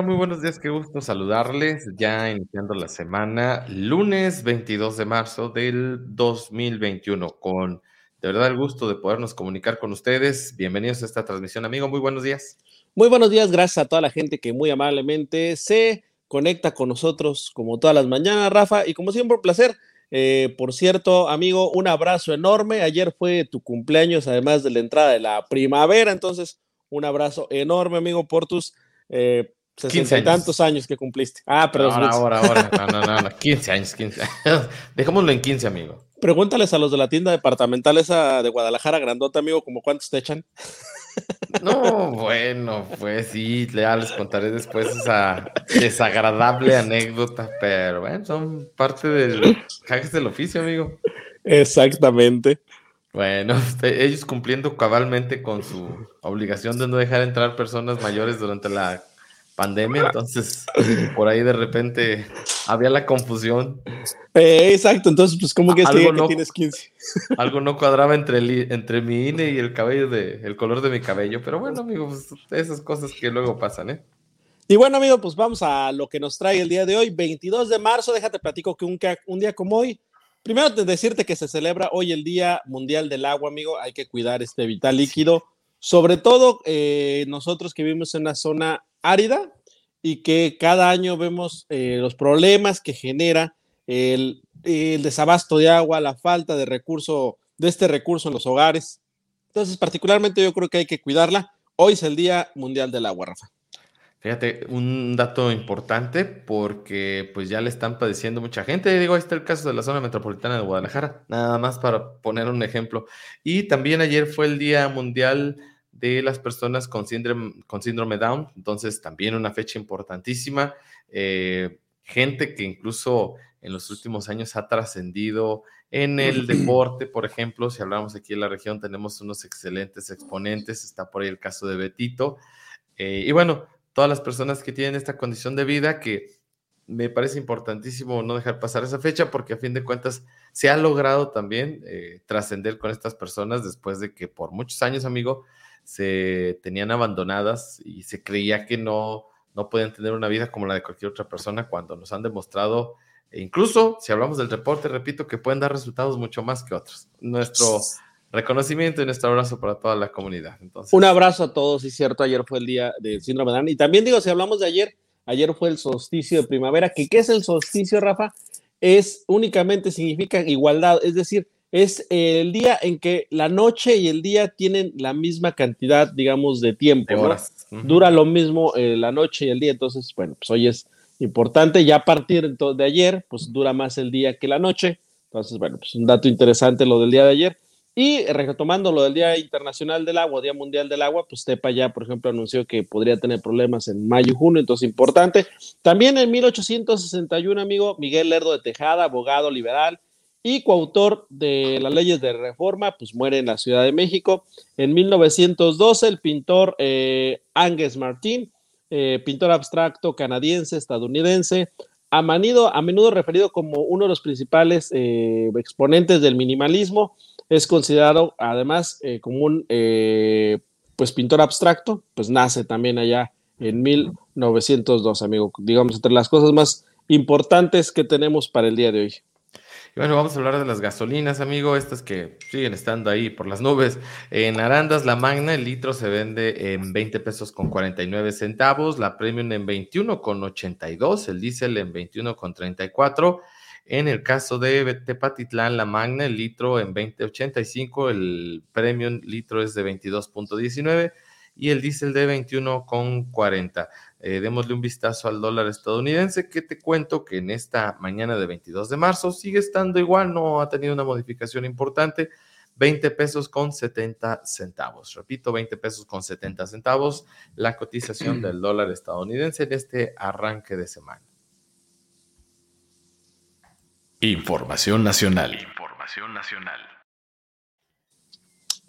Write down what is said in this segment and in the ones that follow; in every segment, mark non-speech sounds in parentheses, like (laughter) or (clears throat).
Muy buenos días, qué gusto saludarles. Ya iniciando la semana, lunes 22 de marzo del 2021, con de verdad el gusto de podernos comunicar con ustedes. Bienvenidos a esta transmisión, amigo. Muy buenos días. Muy buenos días, gracias a toda la gente que muy amablemente se conecta con nosotros como todas las mañanas, Rafa, y como siempre, un placer. Eh, por cierto, amigo, un abrazo enorme. Ayer fue tu cumpleaños, además de la entrada de la primavera, entonces un abrazo enorme, amigo, por tus eh, sesenta y tantos años que cumpliste. Ah, pero ahora, ahora, ahora, (laughs) no, no, no, 15 años, 15 años. (laughs) Dejémoslo en 15, amigo. Pregúntales a los de la tienda departamental esa de Guadalajara, grandota, amigo, como cuántos te echan. (laughs) No, bueno, pues sí, ya les contaré después esa desagradable anécdota, pero bueno, son parte del cajes del oficio, amigo. Exactamente. Bueno, este, ellos cumpliendo cabalmente con su obligación de no dejar entrar personas mayores durante la pandemia, entonces por ahí de repente había la confusión. Eh, exacto, entonces pues como que, es que, tienes 15. Algo no cuadraba entre, entre mi INE y el cabello de, el color de mi cabello, pero bueno, amigo, pues, esas cosas que luego pasan, ¿eh? Y bueno, amigo, pues vamos a lo que nos trae el día de hoy, 22 de marzo, déjate platico que un, un día como hoy, Primero, decirte que se celebra hoy el Día Mundial del Agua, amigo. Hay que cuidar este vital líquido, sobre todo eh, nosotros que vivimos en una zona árida y que cada año vemos eh, los problemas que genera el, el, desabasto de agua, la falta de recurso, de este recurso en los hogares. Entonces, particularmente yo creo que hay que cuidarla. Hoy es el Día Mundial del Agua, Rafa. Fíjate, un dato importante porque pues ya le están padeciendo mucha gente. Digo, ahí está el caso de la zona metropolitana de Guadalajara, nada más para poner un ejemplo. Y también ayer fue el Día Mundial de las personas con síndrome, con síndrome Down, entonces también una fecha importantísima. Eh, gente que incluso en los últimos años ha trascendido en el deporte, por ejemplo, si hablamos aquí en la región, tenemos unos excelentes exponentes, está por ahí el caso de Betito. Eh, y bueno, todas las personas que tienen esta condición de vida que me parece importantísimo no dejar pasar esa fecha porque a fin de cuentas se ha logrado también eh, trascender con estas personas después de que por muchos años, amigo, se tenían abandonadas y se creía que no, no podían tener una vida como la de cualquier otra persona cuando nos han demostrado, e incluso si hablamos del reporte, repito, que pueden dar resultados mucho más que otros. Nuestro reconocimiento y nuestro abrazo para toda la comunidad. Entonces, Un abrazo a todos, y cierto, ayer fue el día del síndrome de Down. Y también digo, si hablamos de ayer, ayer fue el solsticio de primavera, que ¿qué es el solsticio, Rafa? Es únicamente significa igualdad, es decir, es el día en que la noche y el día tienen la misma cantidad, digamos, de tiempo. horas. Dura lo mismo eh, la noche y el día, entonces, bueno, pues hoy es importante, ya a partir de ayer, pues dura más el día que la noche. Entonces, bueno, pues un dato interesante lo del día de ayer. Y retomando lo del Día Internacional del Agua, Día Mundial del Agua, pues Tepa ya, por ejemplo, anunció que podría tener problemas en mayo y junio, entonces importante. También en 1861, amigo, Miguel Lerdo de Tejada, abogado liberal y coautor de las leyes de reforma, pues muere en la Ciudad de México. En 1912, el pintor eh, Angus Martin, eh, pintor abstracto canadiense, estadounidense, a, a menudo referido como uno de los principales eh, exponentes del minimalismo, es considerado además eh, como un pues pintor abstracto, pues nace también allá en 1902, amigo, digamos, entre las cosas más importantes que tenemos para el día de hoy. Y bueno, vamos a hablar de las gasolinas, amigo, estas que siguen estando ahí por las nubes. En Arandas, la Magna, el litro se vende en 20 pesos con 49 centavos, la Premium en 21 con 82, el diésel en 21 con 34 en el caso de Tepatitlán, la Magna, el litro en 20.85, el Premium litro es de 22.19 y el diésel de 21.40. Eh, démosle un vistazo al dólar estadounidense, que te cuento que en esta mañana de 22 de marzo sigue estando igual, no ha tenido una modificación importante. 20 pesos con 70 centavos. Repito, 20 pesos con 70 centavos la cotización del (clears throat) dólar estadounidense en este arranque de semana. Información nacional. Información nacional.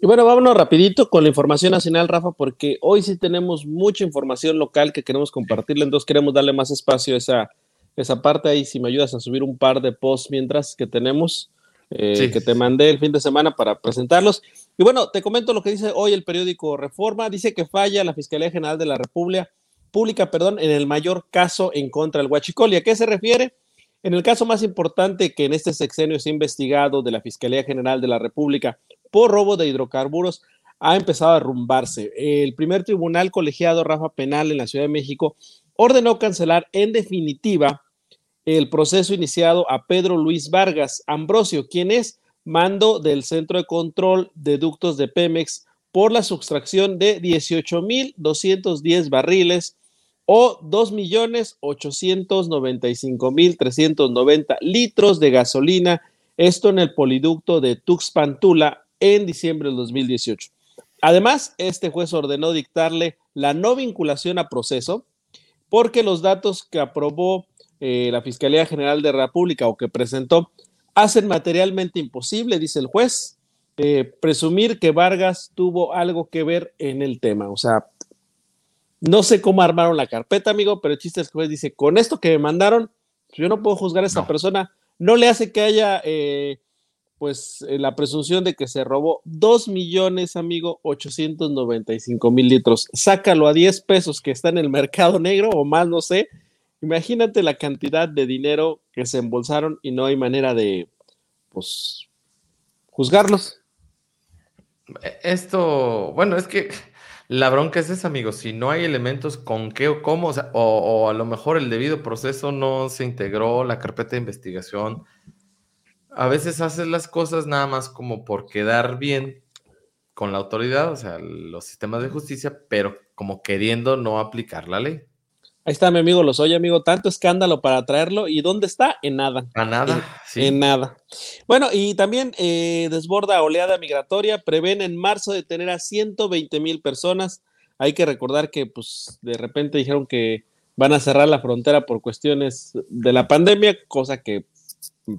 Y bueno, vámonos rapidito con la información nacional, Rafa, porque hoy sí tenemos mucha información local que queremos compartirle, entonces queremos darle más espacio a esa, esa parte ahí, si me ayudas a subir un par de posts mientras que tenemos, eh, que te mandé el fin de semana para presentarlos. Y bueno, te comento lo que dice hoy el periódico Reforma, dice que falla la Fiscalía General de la República pública, perdón, en el mayor caso en contra del Huachicol. ¿Y a qué se refiere? En el caso más importante que en este sexenio se ha investigado de la Fiscalía General de la República por robo de hidrocarburos, ha empezado a rumbarse. El primer tribunal colegiado Rafa Penal en la Ciudad de México ordenó cancelar en definitiva el proceso iniciado a Pedro Luis Vargas Ambrosio, quien es mando del Centro de Control de Ductos de Pemex por la sustracción de 18.210 barriles o 2.895.390 litros de gasolina, esto en el poliducto de Tuxpantula en diciembre del 2018. Además, este juez ordenó dictarle la no vinculación a proceso porque los datos que aprobó eh, la Fiscalía General de la República o que presentó hacen materialmente imposible, dice el juez, eh, presumir que Vargas tuvo algo que ver en el tema. O sea, no sé cómo armaron la carpeta, amigo, pero el chiste es que el juez dice, con esto que me mandaron, yo no puedo juzgar a esta persona. No le hace que haya, eh, pues, eh, la presunción de que se robó 2 millones, amigo, 895 mil litros. Sácalo a 10 pesos que está en el mercado negro o más, no sé. Imagínate la cantidad de dinero que se embolsaron y no hay manera de, pues, juzgarlos. Esto, bueno, es que la bronca es esa, amigo. Si no hay elementos con qué o cómo, o, a lo mejor el debido proceso no se integró, la carpeta de investigación. A veces haces las cosas nada más como por quedar bien con la autoridad, o sea, los sistemas de justicia, pero como queriendo no aplicar la ley. Ahí está mi amigo los oye, amigo. Tanto escándalo para traerlo. ¿Y dónde está? En nada. A nada. En, sí. en nada. Bueno, y también eh, desborda oleada migratoria. Prevén en marzo detener a 120 mil personas. Hay que recordar que, pues, de repente dijeron que van a cerrar la frontera por cuestiones de la pandemia, cosa que,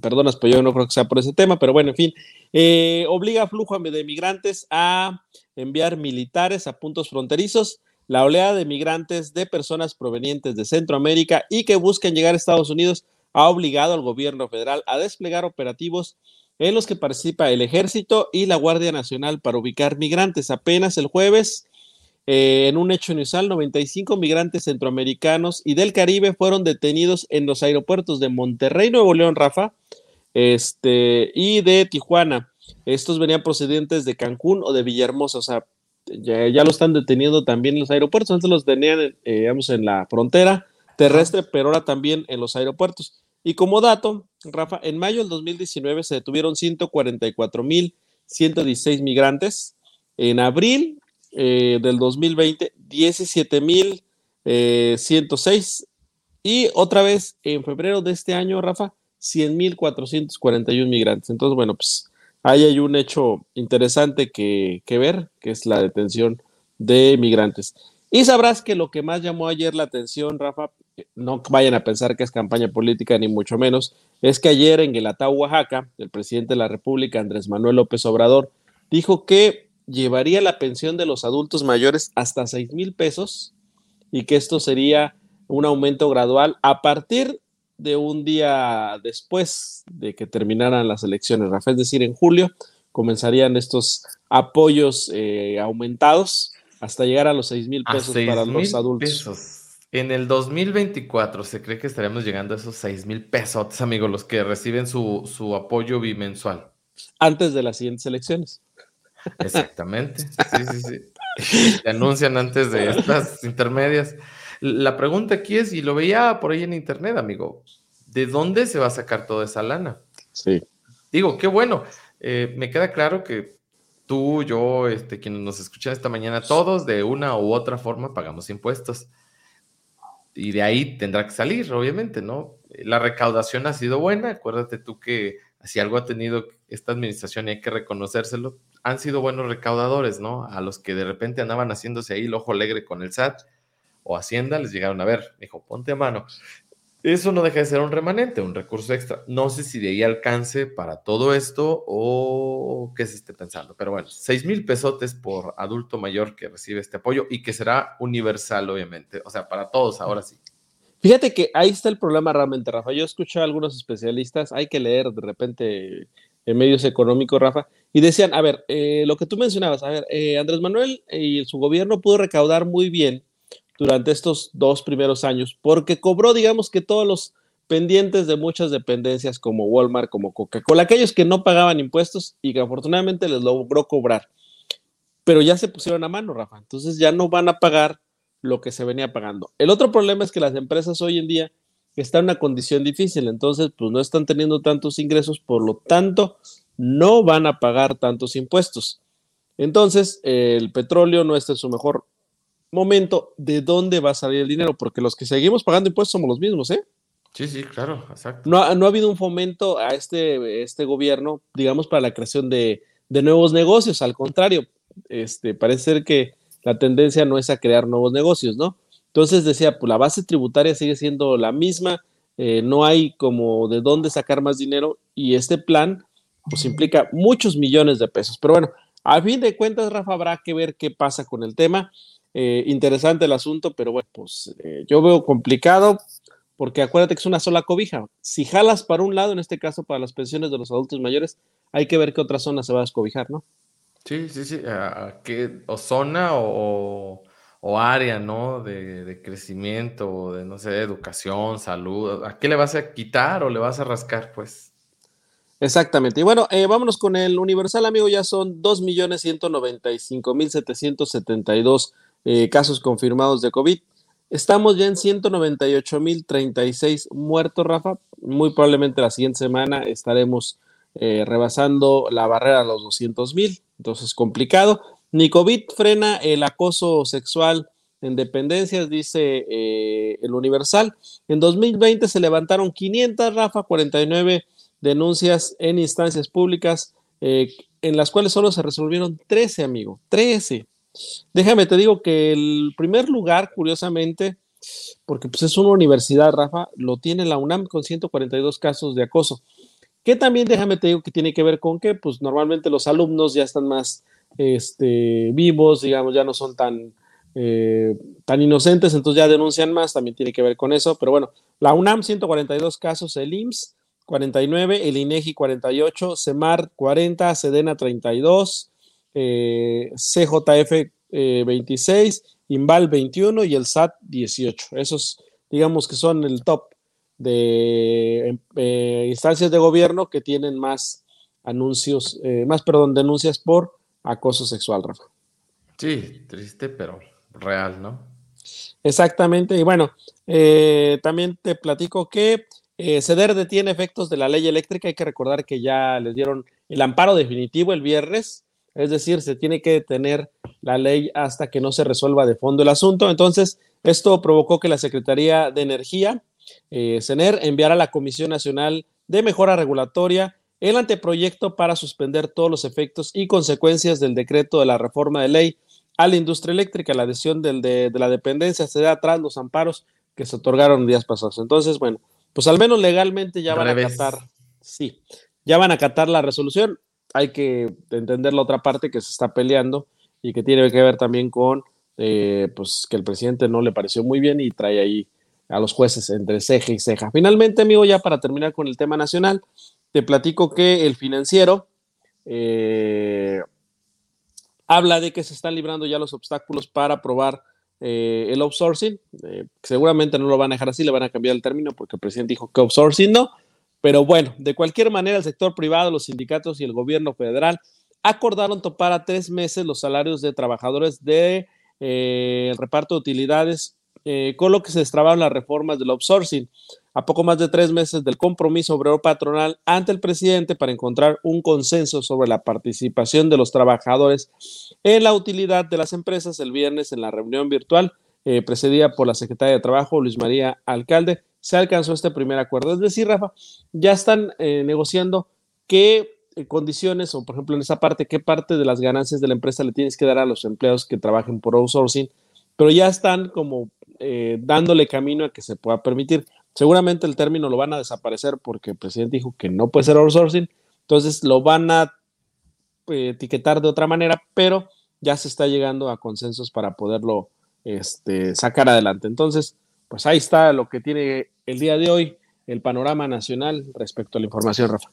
perdonas, pero yo no creo que sea por ese tema, pero bueno, en fin, eh, obliga a flujo de migrantes a enviar militares a puntos fronterizos la oleada de migrantes de personas provenientes de Centroamérica y que buscan llegar a Estados Unidos ha obligado al gobierno federal a desplegar operativos en los que participa el ejército y la Guardia Nacional para ubicar migrantes. Apenas el jueves, eh, en un hecho inusual, 95 migrantes centroamericanos y del Caribe fueron detenidos en los aeropuertos de Monterrey, Nuevo León, Rafa, este, y de Tijuana. Estos venían procedentes de Cancún o de Villahermosa, o sea, ya, lo están deteniendo también en los aeropuertos. Antes los tenían, eh, digamos, en la frontera terrestre, pero ahora también en los aeropuertos. Y como dato, Rafa, en mayo del 2019 se detuvieron 144.116 migrantes. En abril eh, del 2020, 17.106. Eh, y otra vez en febrero de este año, Rafa, 100.441 migrantes. Entonces, bueno, pues ahí hay un hecho interesante que, ver, que es la detención de migrantes. Y sabrás que lo que más llamó ayer la atención, Rafa, no vayan a pensar que es campaña política, ni mucho menos, es que ayer en Guelatao, Oaxaca, el presidente de la República, Andrés Manuel López Obrador, dijo que llevaría la pensión de los adultos mayores hasta 6 mil pesos y que esto sería un aumento gradual a partir de un día después de que terminaran las elecciones, Rafa, es decir, en julio comenzarían estos apoyos eh, aumentados hasta llegar a los 6 mil pesos para los adultos. En el 2024 se cree que estaremos llegando a esos 6 mil pesos, amigos, los que reciben su, su apoyo bimensual. Antes de las siguientes elecciones. Exactamente. Sí, sí, sí. (laughs) Se anuncian antes de estas intermedias. La pregunta aquí es, y lo veía por ahí en internet, amigo, ¿de dónde se va a sacar toda esa lana? Sí. Digo, qué bueno. Eh, me queda claro que tú, yo, este, quienes nos escuchan esta mañana, todos de una u otra forma pagamos impuestos. Y de ahí tendrá que salir, obviamente, ¿no? La recaudación ha sido buena. Acuérdate tú que si algo ha tenido esta administración y hay que reconocérselo, han sido buenos recaudadores, ¿no? A los que de repente andaban haciéndose ahí el ojo alegre con el SAT o Hacienda les llegaron a ver, dijo, ponte a mano. Eso no deja de ser un remanente, un recurso extra. No sé si de ahí alcance para todo esto o qué se esté pensando, pero bueno, seis mil pesotes por adulto mayor que recibe este apoyo y que será universal, obviamente, o sea, para todos, ahora sí. Fíjate que ahí está el problema realmente, Rafa. Yo escuché a algunos especialistas, hay que leer de repente en medios económicos, Rafa, y decían, a ver, eh, lo que tú mencionabas, a ver, eh, Andrés Manuel y su gobierno pudo recaudar muy bien durante estos dos primeros años, porque cobró, digamos que todos los pendientes de muchas dependencias como Walmart, como Coca-Cola, aquellos que no pagaban impuestos y que afortunadamente les logró cobrar. Pero ya se pusieron a mano, Rafa. Entonces ya no van a pagar lo que se venía pagando. El otro problema es que las empresas hoy en día están en una condición difícil, entonces pues no están teniendo tantos ingresos, por lo tanto no van a pagar tantos impuestos. Entonces, el petróleo no está en su mejor momento. ¿De dónde va a salir el dinero? Porque los que seguimos pagando impuestos somos los mismos, ¿eh? Sí, sí, claro, exacto. No, no ha habido un fomento a este, este gobierno, digamos, para la creación de, de nuevos negocios. Al contrario, este, parece ser que la tendencia no es a crear nuevos negocios, ¿no? Entonces decía, pues la base tributaria sigue siendo la misma, eh, no hay como de dónde sacar más dinero y este plan pues implica muchos millones de pesos. Pero bueno, a fin de cuentas, Rafa, habrá que ver qué pasa con el tema. Eh, interesante el asunto, pero bueno, pues eh, yo veo complicado porque acuérdate que es una sola cobija. Si jalas para un lado, en este caso para las pensiones de los adultos mayores, hay que ver qué otra zona se va a descobijar, ¿no? Sí, sí, sí. qué, o zona o, área, ¿no? De, de, crecimiento, de, no sé, educación, salud. ¿A qué le vas a quitar o le vas a rascar, pues? Exactamente. Y bueno, eh, vámonos con el Universal, amigo. Ya son 2.195.772 eh, casos confirmados de COVID. Estamos ya en 198.036 muertos, Rafa. Muy probablemente la siguiente semana estaremos eh, rebasando la barrera de los 200.000. Entonces, complicado. Ni COVID frena el acoso sexual en dependencias, dice eh, el Universal. En 2020 se levantaron 500, Rafa, 49 denuncias en instancias públicas, eh, en las cuales solo se resolvieron 13, amigo, 13. Déjame, te digo que el primer lugar, curiosamente, porque pues es una universidad, Rafa, lo tiene la UNAM con 142 casos de acoso. Que también, déjame te digo que tiene que ver con que, pues normalmente los alumnos ya están más este, vivos, digamos, ya no son tan, eh, tan inocentes, entonces ya denuncian más, también tiene que ver con eso. Pero bueno, la UNAM 142 casos, el IMSS 49, el INEGI 48, CEMAR 40, SEDENA 32, eh, CJF 26, INVAL 21 y el SAT 18. Esos, digamos que son el top de eh, instancias de gobierno que tienen más anuncios, eh, más, perdón, denuncias por acoso sexual, Rafa. Sí, triste, pero real, ¿no? Exactamente. Y bueno, también te platico que eh, CEDER detiene efectos de la ley eléctrica. Hay que recordar que ya les dieron el amparo definitivo el viernes, es decir, se tiene que detener la ley hasta que no se resuelva de fondo el asunto. Entonces, esto provocó que la Secretaría de Energía, eh, CENER, enviara a la Comisión Nacional de Mejora Regulatoria el anteproyecto para suspender todos los efectos y consecuencias del decreto de la reforma de ley a la industria eléctrica. La adhesión del, de, de la dependencia se da atrás los amparos que se otorgaron días pasados. Entonces, bueno, pues al menos legalmente ya van a acatar, sí, ya van a acatar la resolución. Hay que entender la otra parte que se está peleando y que tiene que ver también con eh, pues que el presidente no le pareció muy bien y trae ahí a los jueces entre ceja y ceja. Finalmente, amigo, ya para terminar con el tema nacional, te platico que el financiero eh, habla de que se están librando ya los obstáculos para aprobar eh, el outsourcing. Eh, seguramente no lo van a dejar así, le van a cambiar el término porque el presidente dijo que outsourcing no. Pero bueno, de cualquier manera, el sector privado, los sindicatos y el gobierno federal acordaron topar a tres meses los salarios de trabajadores de eh, reparto de utilidades, con lo que se destrabaron las reformas del outsourcing a poco más de tres meses del compromiso obrero patronal ante el presidente para encontrar un consenso sobre la participación de los trabajadores en la utilidad de las empresas el viernes en la reunión virtual eh, precedida por la secretaria de Trabajo, Luis María Alcalde, se alcanzó este primer acuerdo. Es decir, Rafa, ya están eh, negociando qué eh, condiciones o, por ejemplo, en esa parte, qué parte de las ganancias de la empresa le tienes que dar a los empleados que trabajen por outsourcing, pero ya están como dándole camino a que se pueda permitir. Seguramente el término lo van a desaparecer porque el presidente dijo que no puede ser outsourcing, entonces lo van a eh, etiquetar de otra manera, pero ya se está llegando a consensos para poderlo este, sacar adelante. Entonces, pues ahí está lo que tiene el día de hoy el panorama nacional respecto a la información, Rafa.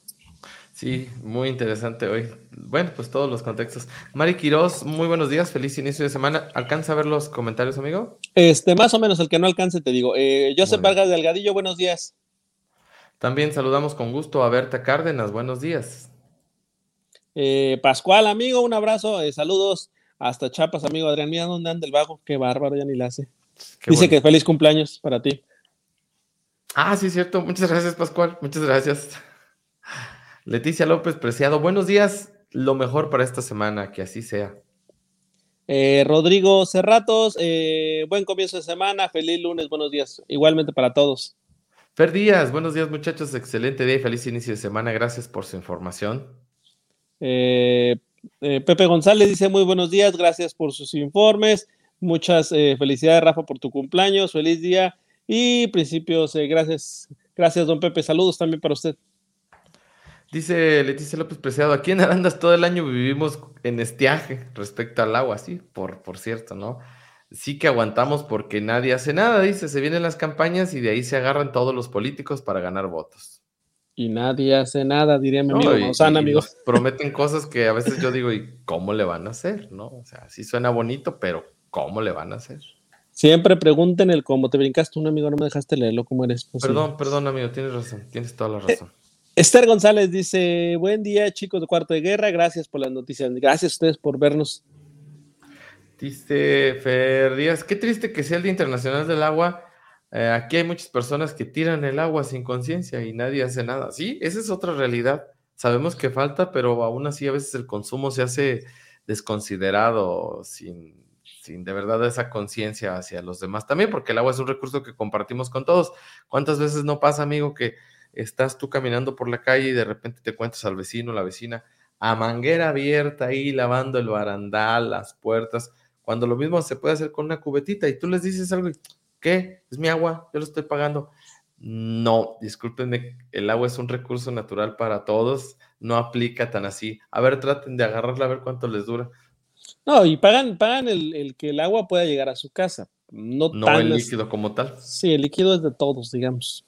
Sí, muy interesante hoy. Bueno, pues todos los contextos. Mari Quiroz, muy buenos días, feliz inicio de semana. ¿Alcanza a ver los comentarios, amigo? Este, más o menos, el que no alcance, te digo. Eh, Joseph Vargas Delgadillo, buenos días. También saludamos con gusto a Berta Cárdenas, buenos días. Eh, Pascual, amigo, un abrazo, eh, saludos hasta Chapas, amigo Adrián. Mira dónde anda el vago, qué bárbaro, ya ni la hace. Dice que feliz cumpleaños para ti. Ah, sí, cierto. Muchas gracias, Pascual. Muchas gracias. Leticia López Preciado, buenos días. Lo mejor para esta semana, que así sea. Eh, Rodrigo Cerratos, buen comienzo de semana, feliz lunes, buenos días. Igualmente para todos. Fer Díaz, buenos días muchachos, excelente día y feliz inicio de semana, gracias por su información. Eh, eh, Pepe González dice muy buenos días, gracias por sus informes, muchas eh, felicidades Rafa por tu cumpleaños, feliz día y principios, gracias, gracias don Pepe, saludos también para usted. Dice Leticia López Preciado, aquí en Arandas todo el año vivimos en estiaje respecto al agua, sí, por, por cierto, ¿no? sí que aguantamos porque nadie hace nada, dice, se vienen las campañas y de ahí se agarran todos los políticos para ganar votos. Y nadie hace nada, diría mi amigo amigo. prometen cosas que a veces yo digo, ¿y cómo le van a hacer? ¿No? O sea, sí suena bonito, pero ¿cómo le van a hacer? Siempre pregunten el cómo. Te brincaste un amigo, no me dejaste leerlo, ¿cómo eres? perdón, perdón, amigo, tienes razón, tienes toda la eh, razón. Esther González dice, buen día chicos de Cuarto de Guerra, gracias por las noticias, gracias a ustedes por vernos. Dice Fer Díaz, qué triste que sea el Día Internacional del Agua. Eh, aquí hay muchas personas que tiran el agua sin conciencia y nadie hace nada. Sí, esa es otra realidad. Sabemos que falta, pero aún así a veces el consumo se hace desconsiderado, sin, sin de verdad esa conciencia hacia los demás también, porque el agua es un recurso que compartimos con todos. ¿Cuántas veces no pasa, amigo, que estás tú caminando por la calle y de repente te cuentas al vecino, la vecina, a manguera abierta ahí, lavando el barandal, las puertas? Cuando lo mismo se puede hacer con una cubetita y tú les dices algo ¿qué? Es mi agua, yo lo estoy pagando. No, discúlpenme, el agua es un recurso natural para todos, no aplica tan así. A ver, traten de agarrarla a ver cuánto les dura. No, y pagan, pagan el, que el agua pueda llegar a su casa. No, no el líquido como tal. Sí, el líquido es de todos, digamos.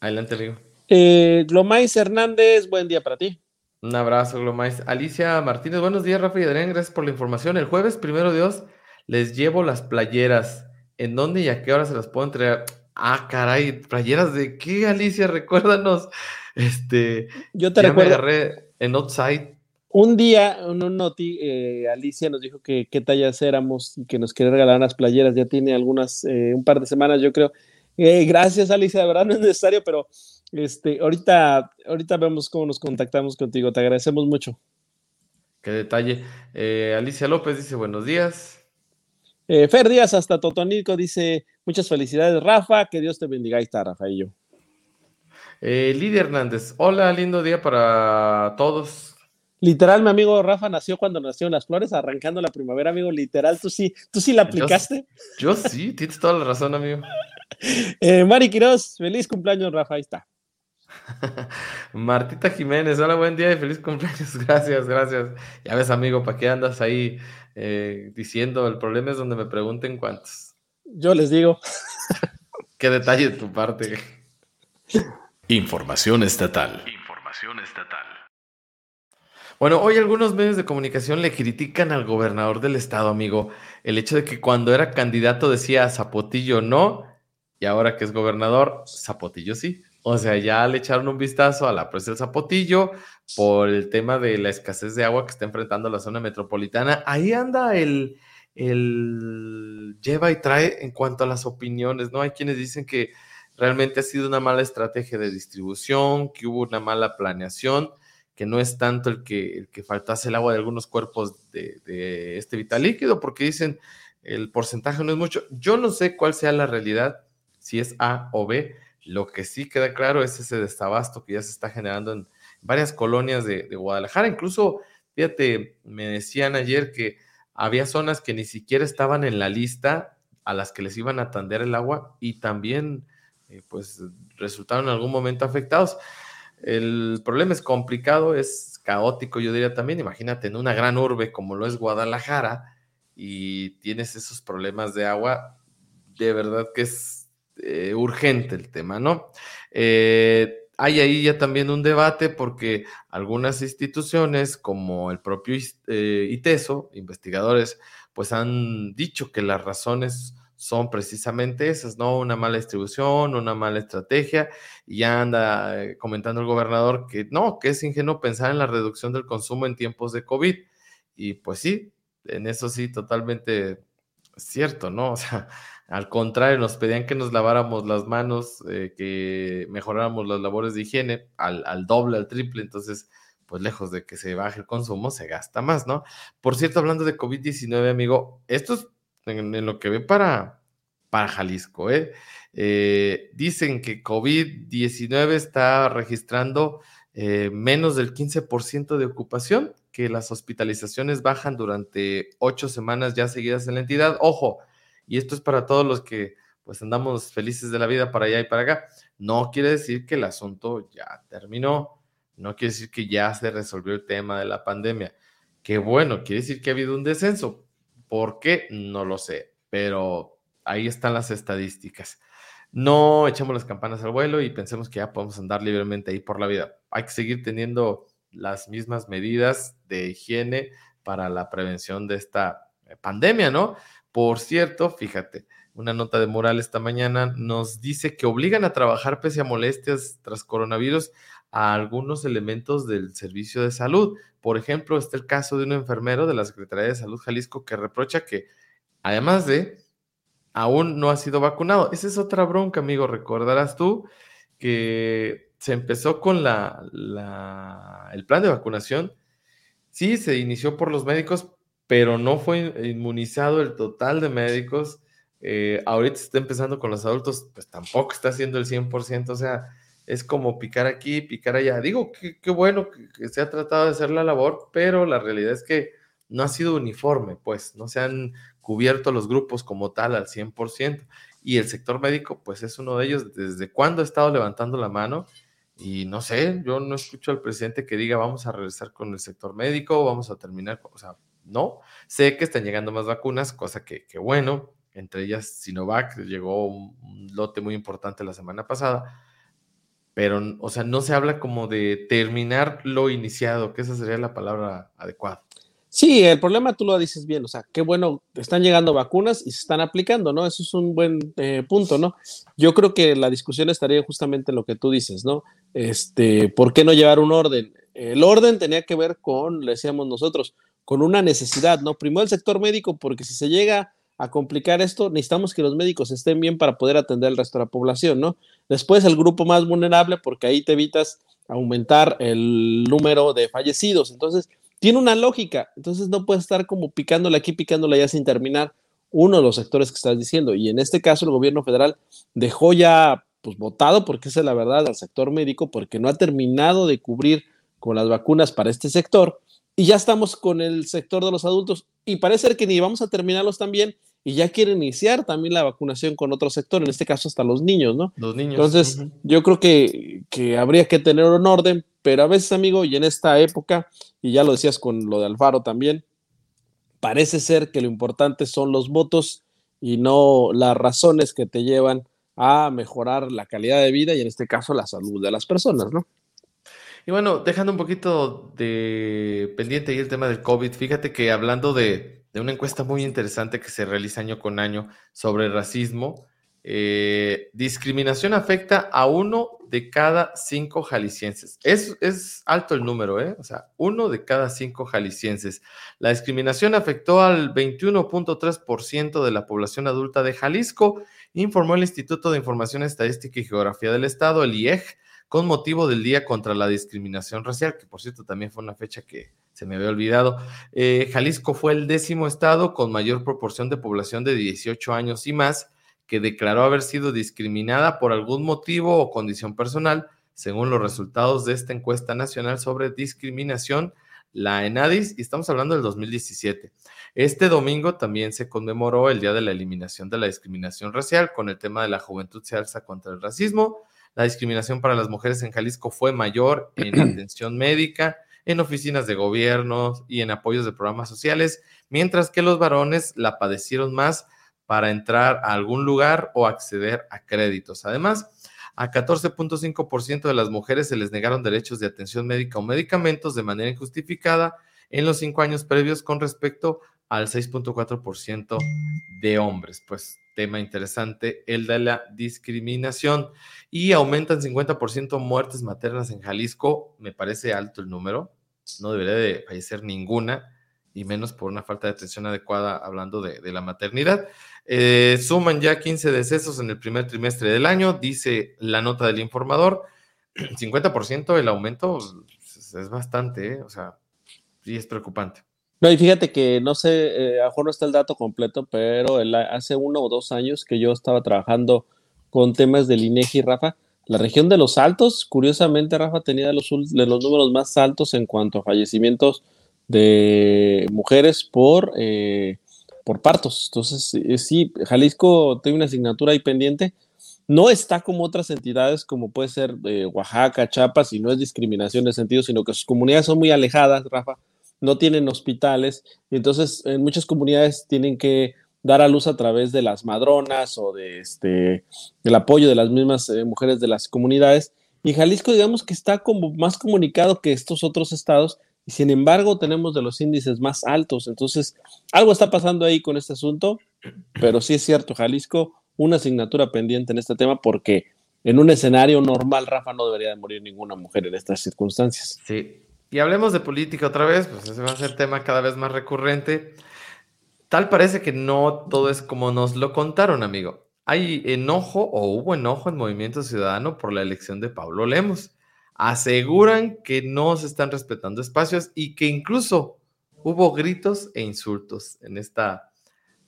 Adelante, amigo. Eh, Glomais Hernández, buen día para ti. Un abrazo, Glomais. Alicia Martínez, buenos días, Rafa y Adrián, gracias por la información. El jueves, primero Dios, les llevo las playeras. ¿En dónde y a qué hora se las puedo entregar? Ah, caray, playeras de qué, Alicia, recuérdanos. Este, yo te recuerdo. Me agarré en Outside. Un día, un noti, eh, Alicia nos dijo que qué tallas éramos y que nos quería regalar unas playeras. Ya tiene algunas, eh, un par de semanas, yo creo. Eh, gracias, Alicia, de verdad no es necesario, pero este, ahorita, ahorita vemos cómo nos contactamos contigo. Te agradecemos mucho. Qué detalle. Eh, Alicia López dice buenos días. Eh, Fer Díaz hasta Totonico dice muchas felicidades, Rafa. Que Dios te bendiga. Ahí está, Rafa y yo. Eh, Lidia Hernández. Hola, lindo día para todos. Literal, mi amigo Rafa nació cuando nacieron las flores, arrancando la primavera, amigo. Literal, tú sí, tú sí la aplicaste. Yo, yo sí, tienes toda la razón, amigo. Eh, Mari Quiroz, feliz cumpleaños, Rafa. Ahí está. (laughs) Martita Jiménez, hola, buen día y feliz cumpleaños. (laughs) Gracias, gracias. Ya ves, amigo, ¿para qué andas ahí eh, diciendo? El problema es donde me pregunten cuántos. Yo les digo. qué detalle de tu parte. Información estatal. Información estatal. Bueno, hoy algunos medios de comunicación le critican al gobernador del estado, amigo, el hecho de que cuando era candidato decía Zapotillo no, y ahora que es gobernador, Zapotillo sí. O sea, ya le echaron un vistazo a la presa del Zapotillo por el tema de la escasez de agua que está enfrentando la zona metropolitana. Ahí anda el, el lleva y trae en cuanto a las opiniones, ¿no? Hay quienes dicen que realmente ha sido una mala estrategia de distribución, que hubo una mala planeación, que no es tanto el que, el que faltase el agua de algunos cuerpos de, de este vital líquido, porque dicen el porcentaje no es mucho. Yo no sé cuál sea la realidad, si es A o B lo que sí queda claro es ese desabasto que ya se está generando en varias colonias de, Guadalajara. Incluso, fíjate, me decían ayer que había zonas que ni siquiera estaban en la lista a las que les iban a atender el agua y también, eh, pues, resultaron en algún momento afectados. El problema es complicado, es caótico, yo diría también. Imagínate en una gran urbe como lo es Guadalajara y tienes esos problemas de agua, de verdad que es eh, urgente el tema, ¿no? Eh, hay ahí ya también un debate porque algunas instituciones como el propio eh, ITESO, investigadores, pues han dicho que las razones son precisamente esas, ¿no? Una mala distribución, una mala estrategia, y ya anda eh, comentando el gobernador que no, que es ingenuo pensar en la reducción del consumo en tiempos de COVID. Y pues sí, en eso sí, totalmente cierto, ¿no? (laughs) O sea, al contrario, nos pedían que nos laváramos las manos, eh, que mejoráramos las labores de higiene al, doble, al triple, entonces, pues lejos de que se baje el consumo, se gasta más, ¿no? Por cierto, hablando de COVID-19, amigo, esto es en, lo que ve para, para Jalisco, ¿eh? eh dicen que COVID-19 está registrando eh, menos del 15% de ocupación, que las hospitalizaciones bajan durante ocho semanas ya seguidas en la entidad. Ojo, y esto es para todos los que pues andamos felices de la vida para allá y para acá. No quiere decir que el asunto ya terminó, no quiere decir que ya se resolvió el tema de la pandemia. Qué bueno, quiere decir que ha habido un descenso. ¿Por qué? No lo sé, pero ahí están las estadísticas. No echemos las campanas al vuelo y pensemos que ya podemos andar libremente ahí por la vida. Hay que seguir teniendo las mismas medidas de higiene para la prevención de esta eh, pandemia, ¿no? Por cierto, fíjate, una nota de moral esta mañana nos dice que obligan a trabajar pese a molestias tras coronavirus a algunos elementos del servicio de salud. Por ejemplo, está el caso de un enfermero de la Secretaría de Salud Jalisco que reprocha que, además de, aún no ha sido vacunado. Esa es otra bronca, amigo. Recordarás tú que se empezó con la, el plan de vacunación. Sí, se inició por los médicos, pero no fue inmunizado el total de médicos. Eh, ahorita está empezando con los adultos, pues tampoco está haciendo el 100%, o sea, es como picar aquí, picar allá. Digo, qué bueno que, se ha tratado de hacer la labor, pero la realidad es que no ha sido uniforme, pues, no se han cubierto los grupos como tal al 100%. Y el sector médico, pues es uno de ellos. ¿Desde cuándo ha estado levantando la mano? Y no sé, yo no escucho al presidente que diga vamos a regresar con el sector médico, vamos a terminar, o sea, no. Sé que están llegando más vacunas, cosa que, bueno, entre ellas Sinovac, llegó un, lote muy importante la semana pasada, pero, o sea, no se habla como de terminar lo iniciado, que esa sería la palabra adecuada. Sí, el problema tú lo dices bien, o sea, qué bueno, están llegando vacunas y se están aplicando, ¿no? Eso es un buen eh, punto, ¿no? Yo creo que la discusión estaría justamente en lo que tú dices, ¿no? Este, ¿por qué no llevar un orden? El orden tenía que ver con, le decíamos nosotros, con una necesidad, ¿no? Primero el sector médico, porque si se llega a complicar esto, necesitamos que los médicos estén bien para poder atender al resto de la población, ¿no? Después el grupo más vulnerable, porque ahí te evitas aumentar el número de fallecidos. Entonces, tiene una lógica. Entonces, no puedes estar como picándole aquí, picándole allá sin terminar uno de los sectores que estás diciendo. Y en este caso, el gobierno federal dejó ya, pues, votado, porque esa es la verdad, al sector médico, porque no ha terminado de cubrir con las vacunas para este sector y ya estamos con el sector de los adultos y parece ser que ni vamos a terminarlos también y ya quieren iniciar también la vacunación con otro sector, en este caso hasta los niños, ¿no? Los niños. Entonces, yo creo que, que, habría que tener un orden, pero a veces, amigo, y en esta época, y ya lo decías con lo de Alfaro también, parece ser que lo importante son los votos y no las razones que te llevan a mejorar la calidad de vida y en este caso la salud de las personas, ¿no? Y bueno, dejando un poquito de pendiente ahí el tema del COVID, fíjate que hablando de, una encuesta muy interesante que se realiza año con año sobre racismo, eh, discriminación afecta a uno de cada cinco jaliscienses. Es, es, alto el número, ¿eh? O sea, uno de cada cinco jaliscienses. La discriminación afectó al 21.3% de la población adulta de Jalisco, informó el Instituto de Información Estadística y Geografía del Estado, el IEG, con motivo del Día contra la Discriminación Racial, que por cierto también fue una fecha que se me había olvidado. Eh, Jalisco fue el décimo estado con mayor proporción de población de 18 años y más que declaró haber sido discriminada por algún motivo o condición personal, según los resultados de esta encuesta nacional sobre discriminación, la ENADIS, y estamos hablando del 2017. Este domingo también se conmemoró el Día de la Eliminación de la Discriminación Racial con el tema de la juventud se alza contra el racismo la discriminación para las mujeres en Jalisco fue mayor en (clears throat) atención médica, en oficinas de gobierno y en apoyos de programas sociales, mientras que los varones la padecieron más para entrar a algún lugar o acceder a créditos. Además, a 14.5% de las mujeres se les negaron derechos de atención médica o medicamentos de manera injustificada en los cinco años previos con respecto al 6.4% de hombres. Pues tema interesante, el de la discriminación. Y aumentan 50% muertes maternas en Jalisco. Me parece alto el número. No debería de fallecer ninguna, y menos por una falta de atención adecuada hablando de, la maternidad. Eh, suman ya 15 decesos en el primer trimestre del año, dice la nota del informador. (clears throat) 50% el aumento pues, es, bastante, ¿eh? o sea, sí es preocupante. No, y fíjate que no sé, eh, a lo mejor no está el dato completo, pero hace uno o dos años que yo estaba trabajando con temas del INEGI, Rafa, la región de los Altos, curiosamente, Rafa, tenía los, de los números más altos en cuanto a fallecimientos de mujeres por, eh, por partos. Entonces, eh, sí, Jalisco tiene una asignatura ahí pendiente. No está como otras entidades, como puede ser Oaxaca, Chiapas, y no es discriminación en ese sentido, sino que sus comunidades son muy alejadas, Rafa no tienen hospitales, y entonces en muchas comunidades tienen que dar a luz a través de las madronas o de este el apoyo de las mismas eh, mujeres de las comunidades. Y Jalisco, digamos que está como más comunicado que estos otros estados, y sin embargo tenemos de los índices más altos. Entonces, algo está pasando ahí con este asunto, pero sí es cierto, Jalisco, una asignatura pendiente en este tema, porque en un escenario normal, Rafa, no debería de morir ninguna mujer en estas circunstancias. Sí, y hablemos de política otra vez, pues ese va a ser tema cada vez más recurrente. Tal parece que no todo es como nos lo contaron, amigo. Hay enojo o hubo enojo en Movimiento Ciudadano por la elección de Pablo Lemos. Aseguran que no se están respetando espacios y que incluso hubo gritos e insultos en esta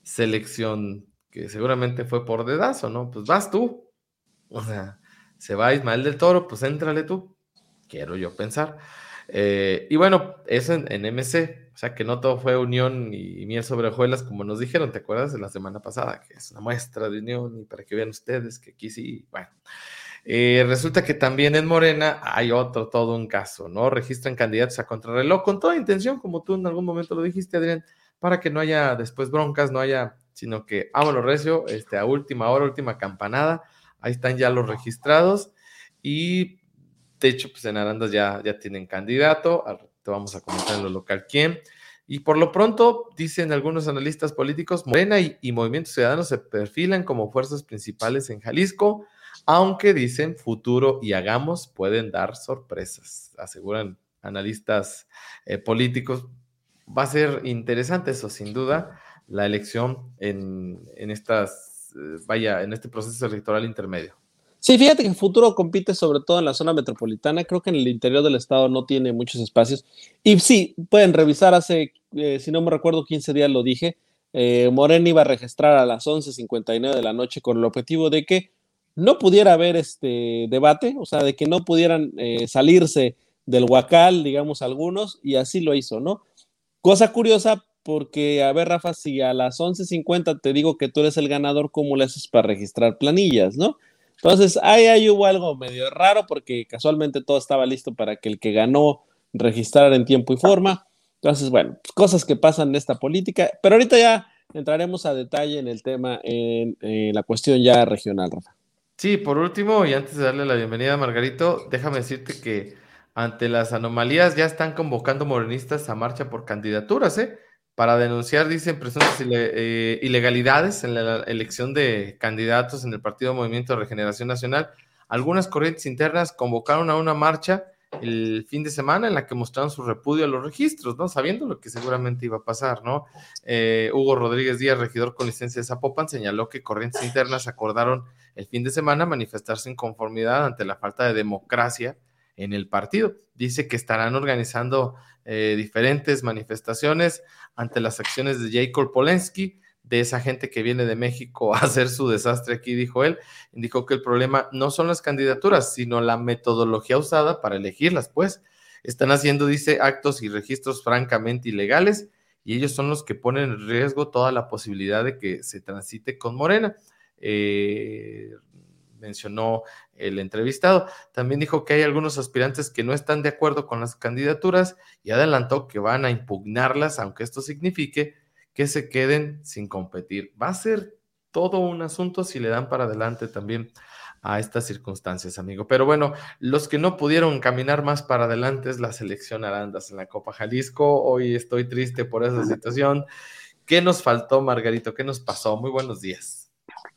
selección que seguramente fue por dedazo, ¿no? Pues vas tú. O sea, se va Ismael del Toro, pues éntrale tú. Quiero yo pensar. Eh, y bueno, eso en, MC, o sea que no todo fue unión y, miel sobre hojuelas, como nos dijeron, ¿te acuerdas de la semana pasada? Que es una muestra de unión y para que vean ustedes que aquí sí, bueno. Eh, resulta que también en Morena hay otro, todo un caso, ¿no? Registran candidatos a contrarreloj con toda intención, como tú en algún momento lo dijiste, Adrián, para que no haya después broncas, no haya, sino que, vámonos, Recio, este, a última hora, última campanada, ahí están ya los registrados y de hecho, pues en Arandas ya, ya tienen candidato, te vamos a comentar en lo local quién. Y por lo pronto, dicen algunos analistas políticos, Morena y, y Movimiento Ciudadano se perfilan como fuerzas principales en Jalisco, aunque dicen futuro y hagamos pueden dar sorpresas, aseguran analistas eh, políticos. Va a ser interesante eso, sin duda, la elección en, en estas, eh, vaya, en este proceso electoral intermedio. Sí, fíjate que futuro compite sobre todo en la zona metropolitana. Creo que en el interior del estado no tiene muchos espacios. Y sí, pueden revisar hace, eh, si no me recuerdo, 15 días lo dije. Eh, Morena iba a registrar a las 11.59 de la noche con el objetivo de que no pudiera haber este debate, o sea, de que no pudieran eh, salirse del huacal, digamos, algunos, y así lo hizo, ¿no? Cosa curiosa, porque, a ver, Rafa, si a las 11.50 te digo que tú eres el ganador, ¿cómo le haces para registrar planillas, no? Entonces, ahí, ahí hubo algo medio raro porque casualmente todo estaba listo para que el que ganó registrara en tiempo y forma. Entonces, bueno, pues, cosas que pasan en esta política, pero ahorita ya entraremos a detalle en el tema, en, la cuestión ya regional, Rafa. Sí, por último, y antes de darle la bienvenida a Margarito, déjame decirte que ante las anomalías ya están convocando morenistas a marcha por candidaturas, ¿eh? Para denunciar, dicen, presuntas eh, ilegalidades en la elección de candidatos en el Partido Movimiento de Regeneración Nacional. Algunas corrientes internas convocaron a una marcha el fin de semana en la que mostraron su repudio a los registros, ¿no? Sabiendo lo que seguramente iba a pasar, ¿no? Eh, Hugo Rodríguez Díaz, regidor con licencia de Zapopan, señaló que corrientes internas acordaron el fin de semana manifestarse en conformidad ante la falta de democracia en el partido. Dice que estarán organizando eh, diferentes manifestaciones ante las acciones de Jacob Polensky, de esa gente que viene de México a (laughs) hacer su desastre aquí, dijo él. Indicó que el problema no son las candidaturas, sino la metodología usada para elegirlas, pues. Están haciendo, dice, actos y registros francamente ilegales y ellos son los que ponen en riesgo toda la posibilidad de que se transite con Morena. Eh, mencionó el entrevistado. También dijo que hay algunos aspirantes que no están de acuerdo con las candidaturas y adelantó que van a impugnarlas, aunque esto signifique que se queden sin competir. Va a ser todo un asunto si le dan para adelante también a estas circunstancias, amigo. Pero bueno, los que no pudieron caminar más para adelante es la selección Arandas en la Copa Jalisco. Hoy estoy triste por esa situación. ¿Qué nos faltó, Margarito? ¿Qué nos pasó? Muy buenos días.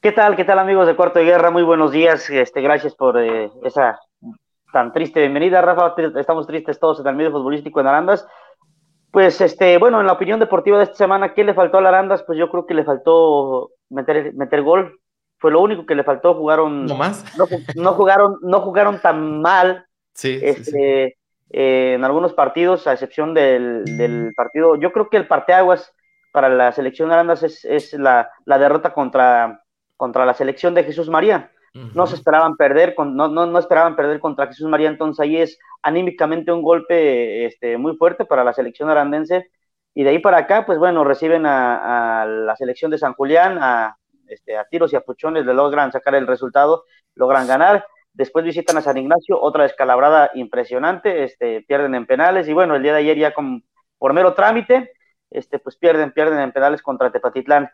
¿Qué tal? ¿Qué tal, amigos de Cuarto de Guerra? Muy buenos días. Este, gracias por eh, esa tan triste bienvenida, Rafa. Estamos tristes todos en el medio futbolístico en Arandas. Pues, este, bueno, en la opinión deportiva de esta semana, ¿qué le faltó a Arandas? Pues yo creo que le faltó meter, meter gol. Fue lo único que le faltó. Jugaron. ¿No más? (laughs) No, jugaron, no jugaron tan mal. Sí. Este, eh, en algunos partidos, a excepción del, del, partido. Yo creo que el parteaguas para la selección de Arandas es, es la, la derrota contra, contra la selección de Jesús María. No se esperaban perder, no, no, no, esperaban perder contra Jesús María, entonces ahí es anímicamente un golpe este, muy fuerte para la selección arandense, y de ahí para acá, pues bueno, reciben a, la selección de San Julián, a, este, a tiros y a puchones, le logran sacar el resultado, logran ganar, después visitan a San Ignacio, otra descalabrada impresionante, este, pierden en penales, y bueno, el día de ayer ya con, por mero trámite, este, pues pierden, pierden en penales contra Tepatitlán.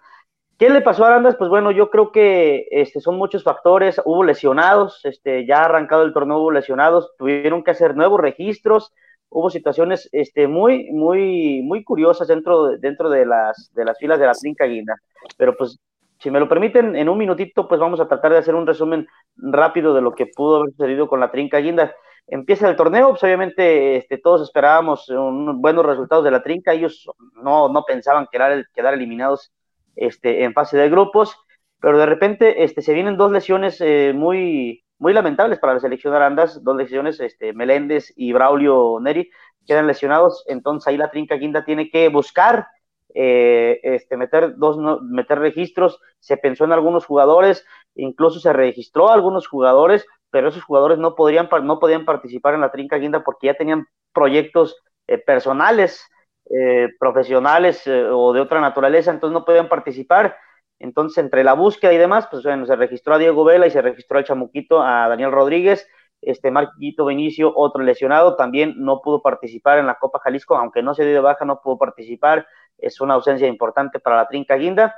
¿Qué le pasó a Arandas? Pues bueno, yo creo que este, son muchos factores. Hubo lesionados, este, ya arrancado el torneo hubo lesionados, tuvieron que hacer nuevos registros, hubo situaciones este, muy, muy, muy curiosas dentro, dentro de, las, de las filas de la Trinca Guinda. Pero pues, si me lo permiten, en un minutito, pues vamos a tratar de hacer un resumen rápido de lo que pudo haber sucedido con la Trinca Guinda. Empieza el torneo, pues obviamente este, todos esperábamos buenos resultados de la Trinca, ellos no, no pensaban quedar, quedar eliminados este, en fase de grupos, pero de repente este, se vienen dos lesiones eh, muy, muy lamentables para la selección de Arandas, dos lesiones, este, Meléndez y Braulio Neri quedan lesionados, entonces ahí la Trinca Guinda tiene que buscar eh, este, meter, dos, meter registros, se pensó en algunos jugadores, incluso se registró a algunos jugadores, pero esos jugadores no, podrían, no podían participar en la Trinca Guinda porque ya tenían proyectos eh, personales eh, profesionales eh, o de otra naturaleza, entonces no podían participar. Entonces, entre la búsqueda y demás, pues bueno, se registró a Diego Vela y se registró al Chamuquito, a Daniel Rodríguez, este Marquito Benicio, otro lesionado, también no pudo participar en la Copa Jalisco, aunque no se dio de baja, no pudo participar, es una ausencia importante para la Trinca Guinda.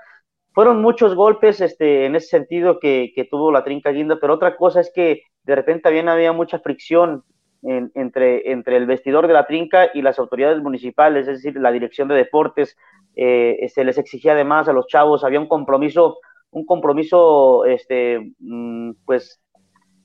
Fueron muchos golpes este, en ese sentido que, que tuvo la Trinca Guinda, pero otra cosa es que de repente también había mucha fricción entre, entre el vestidor de la trinca y las autoridades municipales, es decir, la dirección de deportes, eh, se les exigía además a los chavos, había un compromiso, un compromiso, este, mm, pues,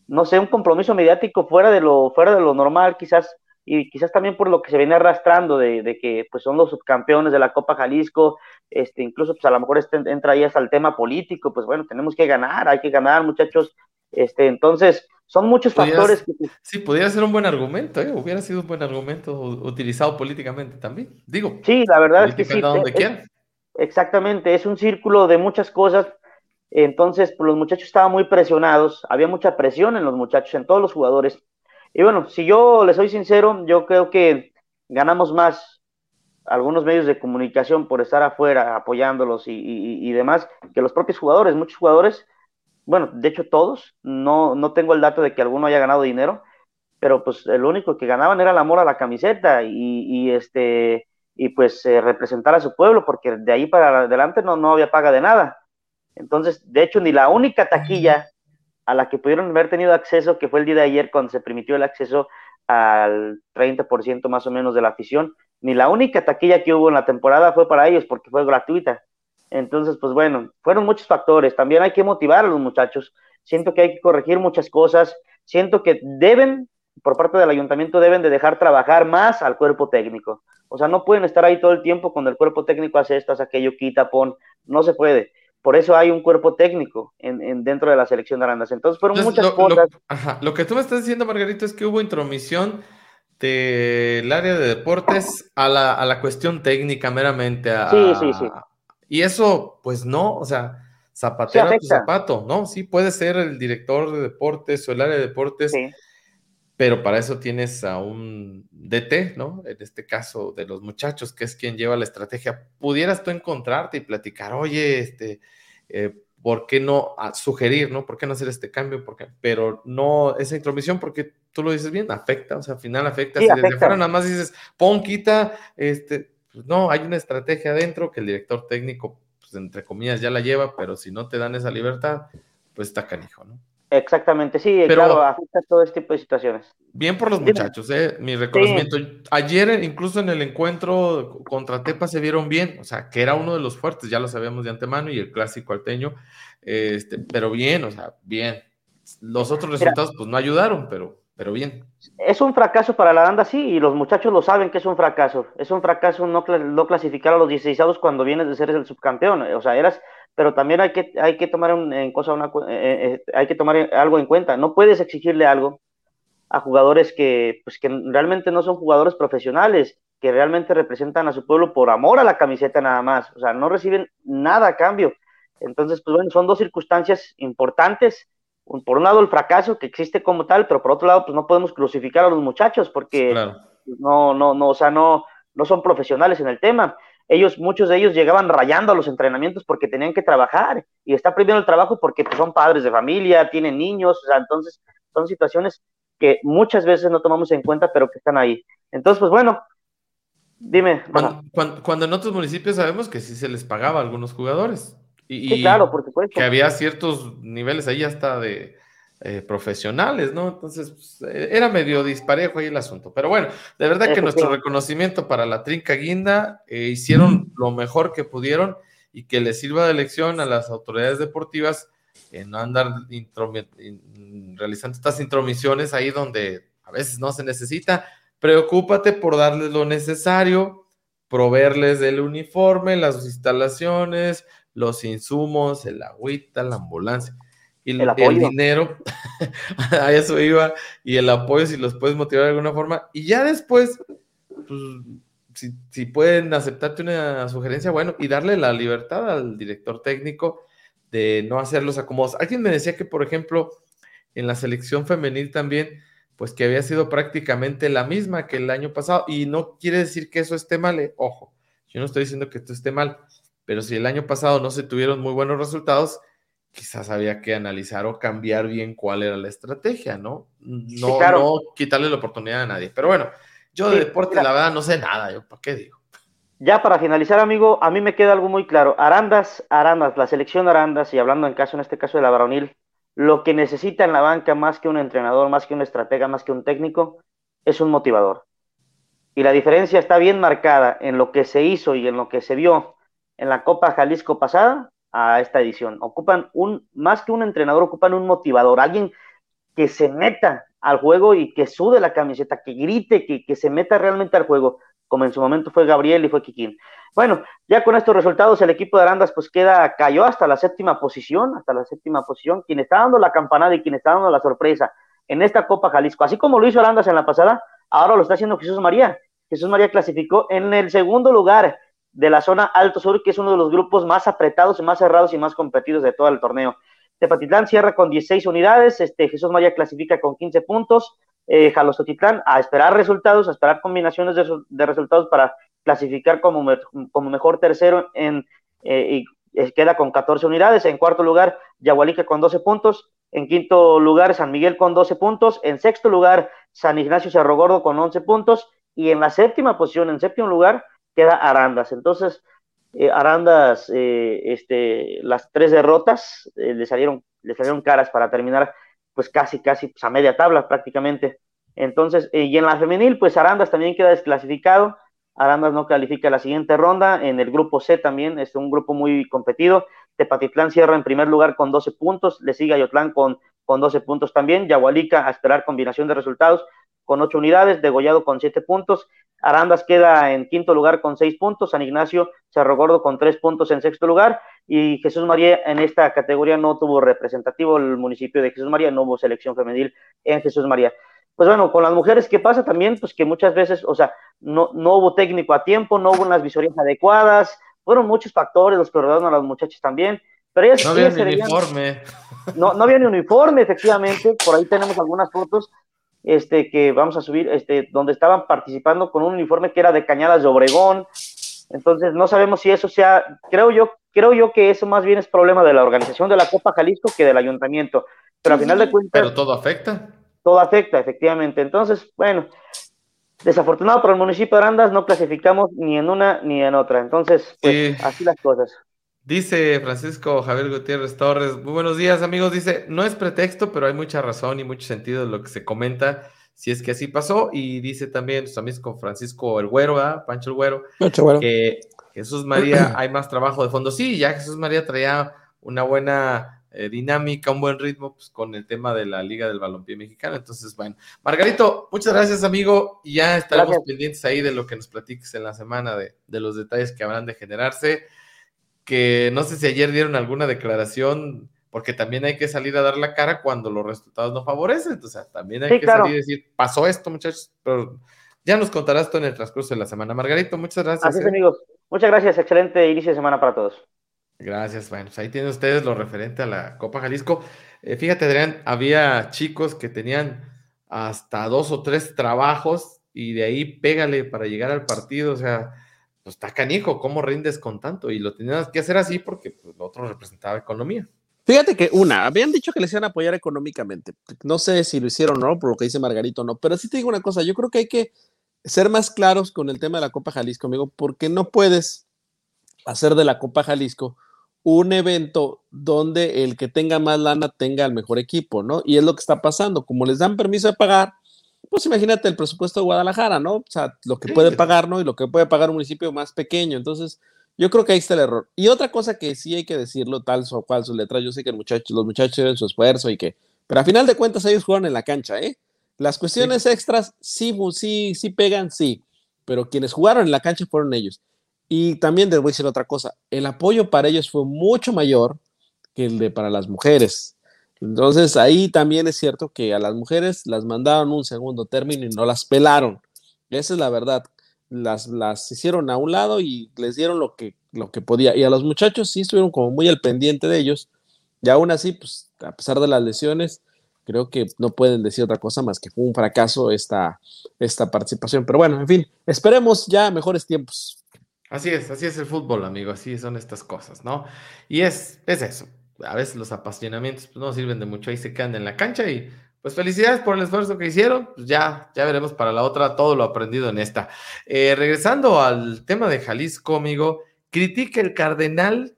no sé, un compromiso mediático fuera de lo, fuera de lo normal, quizás, y quizás también por lo que se viene arrastrando de, de que pues son los subcampeones de la Copa Jalisco, este, incluso pues a lo mejor este, entra ahí hasta el tema político, pues bueno, tenemos que ganar, hay que ganar, muchachos, este, entonces, son muchos factores. Que... Sí, pudiera ser un buen argumento, ¿eh? hubiera sido un buen argumento utilizado políticamente también. Digo, sí, la verdad es que sí. Donde exactamente, es un círculo de muchas cosas. Entonces, pues, los muchachos estaban muy presionados, había mucha presión en los muchachos, en todos los jugadores. Y bueno, si yo les soy sincero, yo creo que ganamos más algunos medios de comunicación por estar afuera apoyándolos y, y demás que los propios jugadores. Muchos jugadores bueno, de hecho todos, no, no tengo el dato de que alguno haya ganado dinero, pero pues el único que ganaban era el amor a la camiseta y, este y pues eh, representar a su pueblo, porque de ahí para adelante no, no había paga de nada. Entonces, de hecho, ni la única taquilla a la que pudieron haber tenido acceso, que fue el día de ayer cuando se permitió el acceso al 30% más o menos de la afición, ni la única taquilla que hubo en la temporada fue para ellos porque fue gratuita. Entonces, pues bueno, fueron muchos factores. También hay que motivar a los muchachos. Siento que hay que corregir muchas cosas. Siento que deben, por parte del ayuntamiento, deben de dejar trabajar más al cuerpo técnico. O sea, no pueden estar ahí todo el tiempo cuando el cuerpo técnico hace esto, hace aquello, quita, pon. No se puede. Por eso hay un cuerpo técnico en, dentro de la selección de Arandas. Entonces, fueron muchas cosas. Lo, que tú me estás diciendo, Margarito, es que hubo intromisión del área de deportes a la, a la cuestión técnica meramente. A, sí, sí, sí. Y eso, pues no, o sea, zapatero tu zapato, ¿no? Sí, puede ser el director de deportes o el área de deportes, pero para eso tienes a un DT, ¿no? En este caso de los muchachos, que es quien lleva la estrategia. Pudieras tú encontrarte y platicar, oye, este, eh, ¿por qué no sugerir, ¿no? ¿Por qué no hacer este cambio? Porque, pero no, esa intromisión, porque tú lo dices bien, afecta, o sea, al final afecta. si desde fuera nada más dices, pon, quita, este, pues, no, hay una estrategia adentro que el director técnico, pues entre comillas, ya la lleva, pero si no te dan esa libertad, pues está canijo, ¿no? Exactamente, sí, Pero- claro, afecta todo este tipo de situaciones. Bien por los muchachos, ¿eh? Mi reconocimiento. Ayer, incluso en el encuentro contra Tepa, se vieron bien, o sea, que era uno de los fuertes, ya lo sabíamos de antemano, y el clásico alteño, este, pero bien, o sea, bien. Los otros Mira. resultados, pues no ayudaron, pero, pero bien. Es un fracaso para la banda, sí, y los muchachos lo saben que es un fracaso. Es un fracaso no, cla- no clasificar a los 16 cuando vienes de ser el subcampeón. O sea, eras, pero también hay que, hay que tomar un- cosa una, cu- eh, eh, hay que tomar algo en cuenta. No puedes exigirle algo a jugadores que, pues, que realmente no son jugadores profesionales, que realmente representan a su pueblo por amor a la camiseta nada más. O sea, no reciben nada a cambio. Entonces, pues bueno, son dos circunstancias importantes. Por un lado, el fracaso que existe como tal, pero por otro lado, pues no podemos crucificar a los muchachos porque Claro. no, no, no, o sea, no, no son profesionales en el tema. Ellos, muchos de ellos llegaban rayando a los entrenamientos porque tenían que trabajar y está prohibido el trabajo porque pues, son padres de familia, tienen niños, o sea, entonces son situaciones que muchas veces no tomamos en cuenta, pero que están ahí. Entonces, pues bueno, dime. Cuando, cuando- cuando en otros municipios sabemos que sí se les pagaba a algunos jugadores. Y, Sí, claro, por supuesto. que había ciertos niveles ahí hasta de eh, profesionales, ¿no? Entonces, pues, eh, era medio disparejo ahí el asunto. Pero bueno, de verdad que nuestro reconocimiento para la Trinca Guinda eh, hicieron lo mejor que pudieron y que les sirva de lección a las autoridades deportivas en no andar in- realizando estas intromisiones ahí donde a veces no se necesita. Preocúpate por darles lo necesario, proveerles el uniforme, las instalaciones, los insumos, el agüita, la ambulancia y El dinero. (laughs) a eso iba y el apoyo si los puedes motivar de alguna forma y ya después pues, si, si pueden aceptarte una sugerencia, bueno, y darle la libertad al director técnico de no hacer los acomodos. Alguien me decía que, por ejemplo, en la selección femenil también, pues que había sido prácticamente la misma que el año pasado, y no quiere decir que eso esté mal, eh, ojo, yo no estoy diciendo que esto esté mal, pero si el año pasado no se tuvieron muy buenos resultados, quizás había que analizar o cambiar bien cuál era la estrategia, ¿no? No, claro. no quitarle la oportunidad a nadie. Pero bueno, yo de Sí, deporte, mira. la verdad, no sé nada, yo, ¿para qué digo? Ya para finalizar, amigo, a mí me queda algo muy claro. Arandas, Arandas, la selección Arandas, y hablando en caso, en este caso de la varonil, lo que necesita en la banca más que un entrenador, más que un estratega, más que un técnico, es un motivador. Y la diferencia está bien marcada en lo que se hizo y en lo que se vio en la Copa Jalisco pasada a esta edición. Ocupan un, más que un entrenador, ocupan un motivador, alguien que se meta al juego y que sude la camiseta, que grite, que, que se meta realmente al juego, como en su momento fue Gabriel y fue Kikín. Bueno, ya con estos resultados el equipo de Arandas pues queda, cayó hasta la séptima posición, hasta la séptima posición, quien está dando la campanada y quien está dando la sorpresa en esta Copa Jalisco, así como lo hizo Arandas en la pasada, ahora lo está haciendo Jesús María. Jesús María clasificó en el segundo lugar de la zona Alto Sur, que es uno de los grupos más apretados, más cerrados y más competidos de todo el torneo. Tepatitlán cierra con 16 unidades, este, Jesús María clasifica con 15 puntos, eh, Jalostotitlán a esperar resultados, a esperar combinaciones de, resultados para clasificar como, como mejor tercero en, eh, y eh, queda con 14 unidades, en cuarto lugar Yagualica con 12 puntos, en quinto lugar San Miguel con 12 puntos, en sexto lugar San Ignacio Cerro Gordo con 11 puntos. Y en la séptima posición, en séptimo lugar queda Arandas. Entonces, eh, Arandas, eh, este, las tres derrotas eh, le, salieron, le salieron caras para terminar pues casi, casi pues, a media tabla prácticamente. Entonces, y en la femenil, pues Arandas también queda desclasificado. Arandas no califica la siguiente ronda. En el grupo C también es un grupo muy competido. Tepatitlán cierra en primer lugar con 12 puntos. Le sigue Ayotlán con, con 12 puntos también. Yahualica a esperar combinación de resultados con 8 unidades. Degollado con 7 puntos. Arandas queda en quinto lugar con 6 puntos. San Ignacio Cerro Gordo con 3 puntos en sexto lugar. Y Jesús María en esta categoría no tuvo representativo el municipio de Jesús María. No hubo selección femenil en Jesús María pues bueno, con las mujeres, ¿qué pasa también? Pues que muchas veces, o sea, no, no hubo técnico a tiempo, no hubo unas visorías adecuadas, fueron muchos factores los que rodearon a las muchachas también, pero ellas, no había ni uniforme. No, no había ni uniforme, efectivamente, por ahí tenemos algunas fotos este, que vamos a subir, este, donde estaban participando con un uniforme que era de Cañadas de Obregón, entonces no sabemos si eso sea, creo yo, creo yo que eso más bien es problema de la organización de la Copa Jalisco que del ayuntamiento, pero al final de cuentas... Pero todo afecta todo afecta, efectivamente. Entonces, bueno, desafortunado para el municipio de Arandas, no clasificamos ni en una ni en otra. Entonces, pues Sí. así las cosas. Dice Francisco Javier Gutiérrez Torres, muy buenos días amigos, dice, no es pretexto, pero hay mucha razón y mucho sentido en lo que se comenta, si es que así pasó, y dice también sus amigos con Francisco el Güero, Pancho el Güero, que Jesús María (clears throat) hay más trabajo de fondo, sí, ya Jesús María traía una buena eh, dinámica, un buen ritmo pues, con el tema de la Liga del Balompié Mexicano, entonces bueno, Margarito, muchas gracias amigo, y ya estaremos pendientes ahí de lo que nos platiques en la semana, de, de los detalles que habrán de generarse que no sé si ayer dieron alguna declaración, porque también hay que salir a dar la cara cuando los resultados no favorecen. Entonces, también hay que salir y decir, pasó esto, muchachos, pero ya nos contarás esto en el transcurso de la semana. Margarito, muchas gracias. Así es, ¿eh? amigos. Muchas gracias. Excelente inicio de semana para todos. Gracias. Bueno, pues ahí tienen ustedes lo referente a la Copa Jalisco. Eh, fíjate, Adrián, había chicos que tenían hasta dos o tres trabajos y de ahí pégale para llegar al partido. O sea, pues está canijo, ¿cómo rindes con tanto? Y lo tenías que hacer así porque pues, lo otro representaba economía. Fíjate que una, habían dicho que les iban a apoyar económicamente. No sé si lo hicieron o no, por lo que dice Margarito no, pero sí te digo una cosa, yo creo que hay que ser más claros con el tema de la Copa Jalisco, amigo, porque no puedes hacer de la Copa Jalisco un evento donde el que tenga más lana tenga el mejor equipo, ¿no? Y es lo que está pasando, como les dan permiso de pagar, pues imagínate el presupuesto de Guadalajara, ¿no? O sea, lo que puede pagar, ¿no? Y lo que puede pagar un municipio más pequeño. Entonces, yo creo que ahí está el error. Y otra cosa que sí hay que decirlo, tal o cual su letra, yo sé que el muchacho, los muchachos tienen su esfuerzo y que, pero a final de cuentas ellos juegan en la cancha, ¿eh? Las cuestiones extras sí, sí, sí pegan, sí, pero quienes jugaron en la cancha fueron ellos. Y también les voy a decir otra cosa, el apoyo para ellos fue mucho mayor que el de para las mujeres. Entonces ahí también es cierto que a las mujeres las mandaron un segundo término y no las pelaron. Esa es la verdad. Las, las hicieron a un lado y les dieron lo que, lo que podía. Y a los muchachos sí estuvieron como muy al pendiente de ellos. Y aún así, pues a pesar de las lesiones, creo que no pueden decir otra cosa más que fue un fracaso esta, esta participación. Pero bueno, en fin, esperemos ya mejores tiempos. Así es, así es el fútbol, amigo, así son estas cosas, ¿no? Y es, es eso, a veces los apasionamientos pues, no sirven de mucho, ahí se quedan en la cancha y pues felicidades por el esfuerzo que hicieron, pues ya, ya veremos para la otra todo lo aprendido en esta. Eh, regresando al tema de Jalisco, amigo, critica el cardenal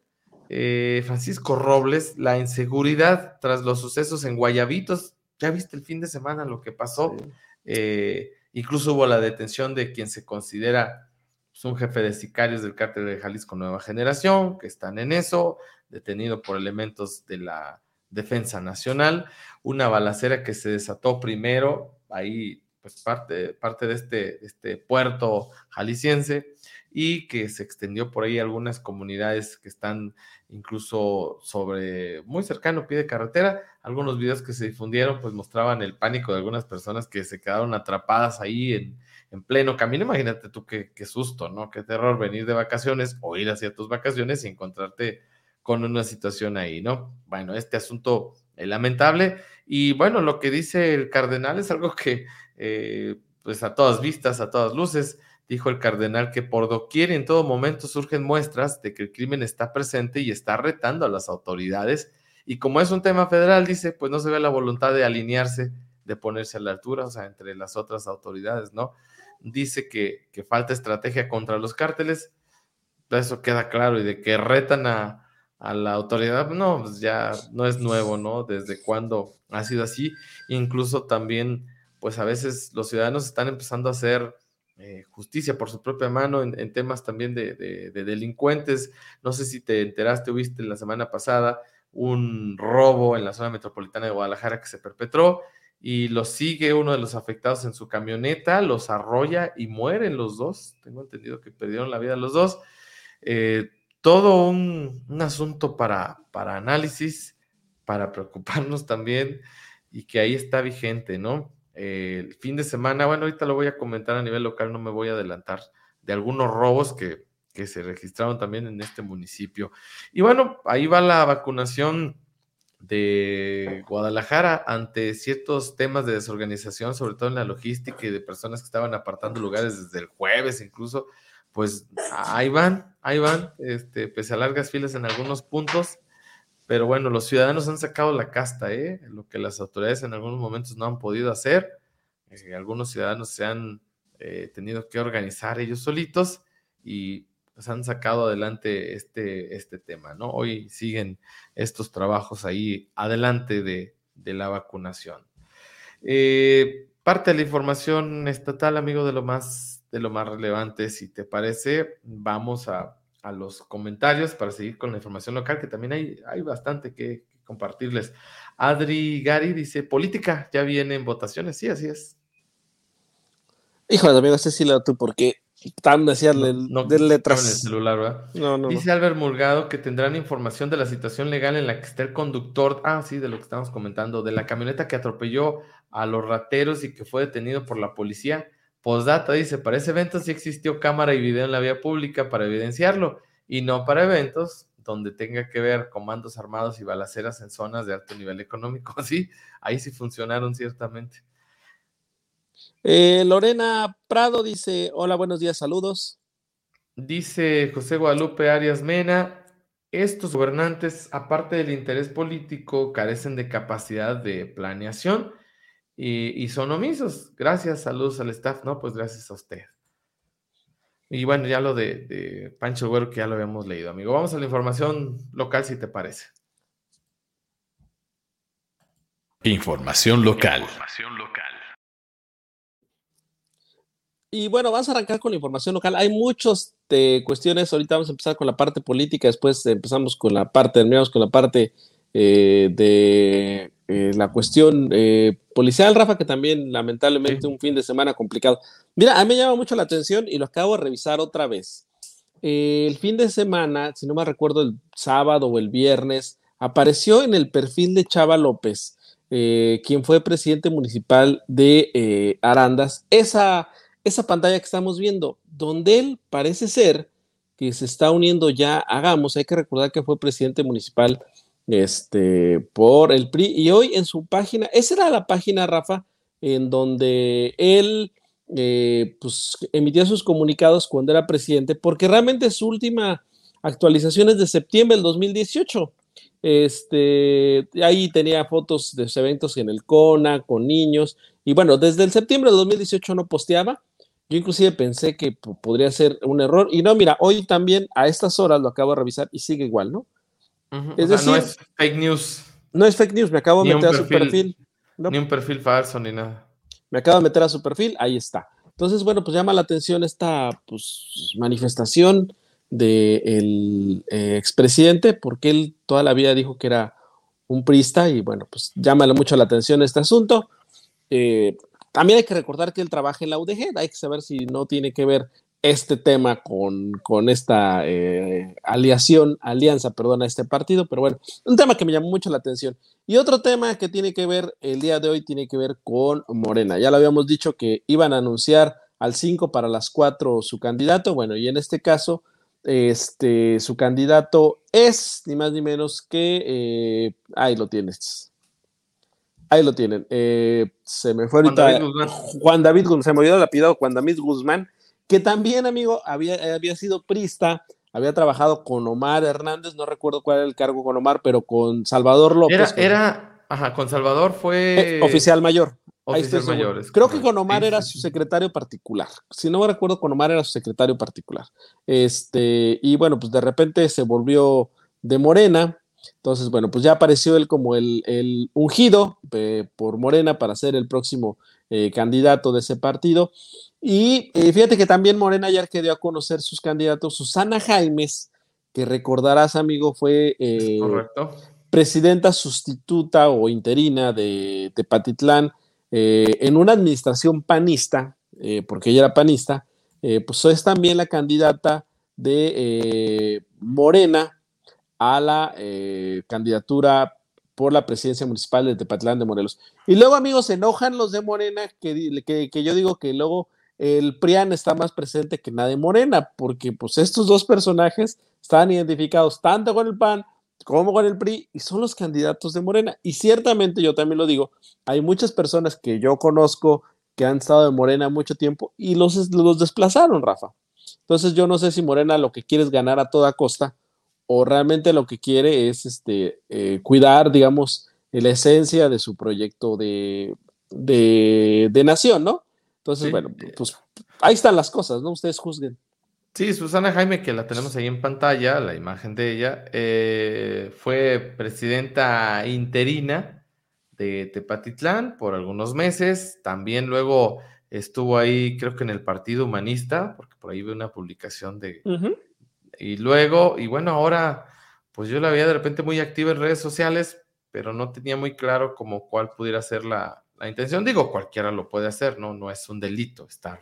eh, Francisco Robles la inseguridad tras los sucesos en Guayabitos. Ya viste el fin de semana lo que pasó. Eh, incluso hubo la detención de quien se considera pues, un jefe de sicarios del cártel de Jalisco Nueva Generación, que están en eso detenido por elementos de la Defensa Nacional, una balacera que se desató primero, ahí pues parte, parte de este, este puerto jalisciense, y que se extendió por ahí algunas comunidades que están incluso sobre, muy cercano, pie de carretera. Algunos videos que se difundieron pues mostraban el pánico de algunas personas que se quedaron atrapadas ahí en, en pleno camino. Imagínate tú qué, qué, susto, ¿no? Qué terror venir de vacaciones o ir hacia tus vacaciones y encontrarte con una situación ahí, ¿no? Bueno, este asunto es lamentable y bueno, lo que dice el cardenal es algo que, eh, pues a todas vistas, a todas luces, dijo el cardenal que por doquier y en todo momento surgen muestras de que el crimen está presente y está retando a las autoridades. Y como es un tema federal, dice, pues no se ve la voluntad de alinearse, de ponerse a la altura, o sea, entre las otras autoridades, ¿no? Dice que, que falta estrategia contra los cárteles, eso queda claro, y de que retan a, a la autoridad, no, pues ya no es nuevo, ¿no? Desde cuándo ha sido así. Incluso también, pues a veces los ciudadanos están empezando a hacer eh, justicia por su propia mano en, temas también de, delincuentes. No sé si te enteraste o viste la semana pasada un robo en la zona metropolitana de Guadalajara que se perpetró y lo sigue uno de los afectados en su camioneta, los arrolla y mueren los dos. Tengo entendido que perdieron la vida los dos. Eh, todo un, asunto para, para análisis, para (laughs) preocuparnos también y que ahí está vigente, ¿no? el fin de semana, bueno, ahorita lo voy a comentar a nivel local, no me voy a adelantar, de algunos robos que, que se registraron también en este municipio. Y bueno, ahí va la vacunación de Guadalajara ante ciertos temas de desorganización, sobre todo en la logística y de personas que estaban apartando lugares desde el jueves incluso pues ahí van, ahí van, este, pese a largas filas en algunos puntos, pero bueno, los ciudadanos han sacado la casta, ¿eh? lo que las autoridades en algunos momentos no han podido hacer, algunos ciudadanos se han eh, tenido que organizar ellos solitos y pues han sacado adelante este, este tema, ¿no? Hoy siguen estos trabajos ahí adelante de, la vacunación. Eh, parte de la información estatal, amigo, de lo más, de lo más relevante, si te parece, vamos a, los comentarios para seguir con la información local, que también hay, hay bastante que, compartirles. Adri Gary dice, política, ya vienen votaciones, sí, así es. Hijo de amigo, este sí lo tú, porque tan decíarle no, de letras. En el celular, ¿verdad? No, no. Dice Albert Mulgado que tendrán información de la situación legal en la que está el conductor, ah, sí, de lo que estamos comentando, de la camioneta que atropelló a los rateros y que fue detenido por la policía. Postdata dice, para ese evento sí existió cámara y video en la vía pública para evidenciarlo y no para eventos donde tenga que ver comandos armados y balaceras en zonas de alto nivel económico. (laughs) Sí, ahí sí funcionaron ciertamente. Eh, Lorena Prado dice, hola, buenos días, saludos. Dice José Guadalupe Arias Mena, estos gobernantes, aparte del interés político, carecen de capacidad de planeación y, son omisos. Gracias, saludos al staff, ¿no? Pues gracias a usted. Y bueno, ya lo de, de Pancho Güero que ya lo habíamos leído, amigo. Vamos a la información local, si te parece. Información local. Información local. Y bueno, vamos a arrancar con la información local. Hay muchas de cuestiones. Ahorita vamos a empezar con la parte política, después empezamos con la parte, terminamos con la parte eh, de eh, la cuestión eh, policial, Rafa, que también lamentablemente un fin de semana complicado. Mira, a mí me llama mucho la atención y lo acabo de revisar otra vez. el fin de semana, si no me recuerdo, el sábado o el viernes, apareció en el perfil de Chava López, quien fue presidente municipal de Arandas, esa esa pantalla que estamos viendo, donde él parece ser que se está uniendo ya Hagamos, hay que recordar que fue presidente municipal este, por el PRI y hoy en su página, esa era la página, Rafa, en donde él eh, pues, emitía sus comunicados cuando era presidente, porque realmente su última actualización es de septiembre del 2018. Este, ahí tenía fotos de sus eventos en el CONA, con niños, y bueno, desde el septiembre de 2018 no posteaba, yo inclusive pensé que podría ser un error. Y no, mira, hoy también a estas horas lo acabo de revisar y sigue igual, ¿no? Es decir, no es fake news. No es fake news, me acabo de meter a su perfil. Ni un perfil falso, ni nada. Me acabo de meter a su perfil, ahí está. Entonces, bueno, pues llama la atención esta pues, manifestación del eh, expresidente, porque él toda la vida dijo que era un prista y bueno, pues llámale mucho la atención este asunto. Eh, también hay que recordar que él trabaja en la UDG, hay que saber si no tiene que ver este tema con, con esta eh, aliación, alianza, perdón, a este partido, pero bueno, un tema que me llamó mucho la atención. Y otro tema que tiene que ver el día de hoy tiene que ver con Morena. Ya lo habíamos dicho que iban a anunciar al 5 para las 4 su candidato, bueno, y en este caso, este, su candidato es ni más ni menos que, eh, ahí lo tienes, Ahí lo tienen. Eh, se me fue ahorita. Juan David Guzmán. Se me olvidó el apellido Juan David Guzmán, que también, amigo, había, había sido prista, había trabajado con Omar Hernández, no recuerdo cuál era el cargo con Omar, pero con Salvador López. Era, era ajá, con Salvador fue. Eh, oficial mayor. Oficial mayor. Creo que con Omar era su secretario particular. Si no me recuerdo, con Omar era su secretario particular. Este, y bueno, pues de repente se volvió de Morena, entonces, bueno, pues ya apareció él como el, ungido eh, por Morena para ser el próximo eh, candidato de ese partido. Y eh, fíjate que también Morena ayer quedó a conocer sus candidatos. Susana Jaimes, que recordarás, amigo, fue presidenta sustituta o interina de Tepatitlán en una administración panista, porque ella era panista, pues es también la candidata de Morena a la eh, candidatura por la presidencia municipal de Tepatlán de Morelos. Y luego, amigos, se enojan los de Morena, que, que, yo digo que luego el PRIAN está más presente que nada de Morena, porque pues estos dos personajes están identificados tanto con el PAN como con el PRI y son los candidatos de Morena. Y ciertamente, yo también lo digo, hay muchas personas que yo conozco que han estado de Morena mucho tiempo y los, los desplazaron, Rafa. Entonces yo no sé si Morena lo que quiere es ganar a toda costa o realmente lo que quiere es este, eh, cuidar, digamos, la esencia de su proyecto de, de, nación, ¿no? Entonces, bueno, pues ahí están las cosas, ¿no? Ustedes juzguen. Sí, Susana Jaime, que la tenemos ahí en pantalla, la imagen de ella, eh, fue presidenta interina de Tepatitlán por algunos meses. También luego estuvo ahí, creo que en el Partido Humanista, porque por ahí veo una publicación de... Y luego, y bueno, ahora, pues yo la veía de repente muy activa en redes sociales, pero no tenía muy claro como cuál pudiera ser la, la intención. Digo, cualquiera lo puede hacer, ¿no? No es un delito estar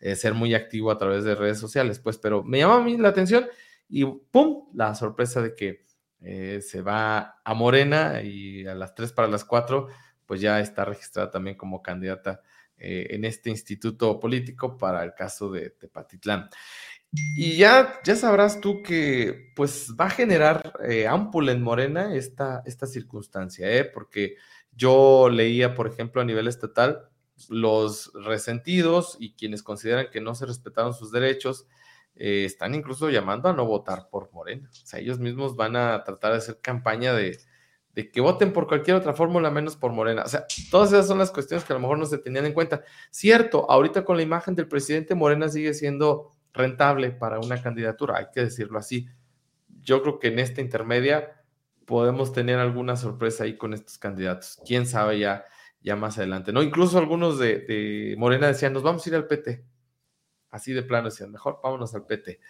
eh, ser muy activo a través de redes sociales, pues, pero me llama a mí la atención y ¡pum! La sorpresa de que eh, se va a Morena y a las 3 para las 4, pues ya está registrada también como candidata eh, en este instituto político para el caso de Tepatitlán. Y ya, ya sabrás tú que pues va a generar eh, en Morena esta, esta circunstancia, ¿eh? porque yo leía, por ejemplo, a nivel estatal, los resentidos y quienes consideran que no se respetaron sus derechos, eh, están incluso llamando a no votar por Morena. O sea, ellos mismos van a tratar de hacer campaña de, que voten por cualquier otra fórmula menos por Morena. O sea, todas esas son las cuestiones que a lo mejor no se tenían en cuenta. Cierto, ahorita con la imagen del presidente Morena sigue siendo rentable para una candidatura, hay que decirlo así. Yo creo que en esta intermedia podemos tener alguna sorpresa ahí con estos candidatos. Quién sabe ya ya más adelante, ¿no? Incluso algunos de, Morena decían, nos vamos a ir al PT. Así de plano decían, mejor vámonos al PT.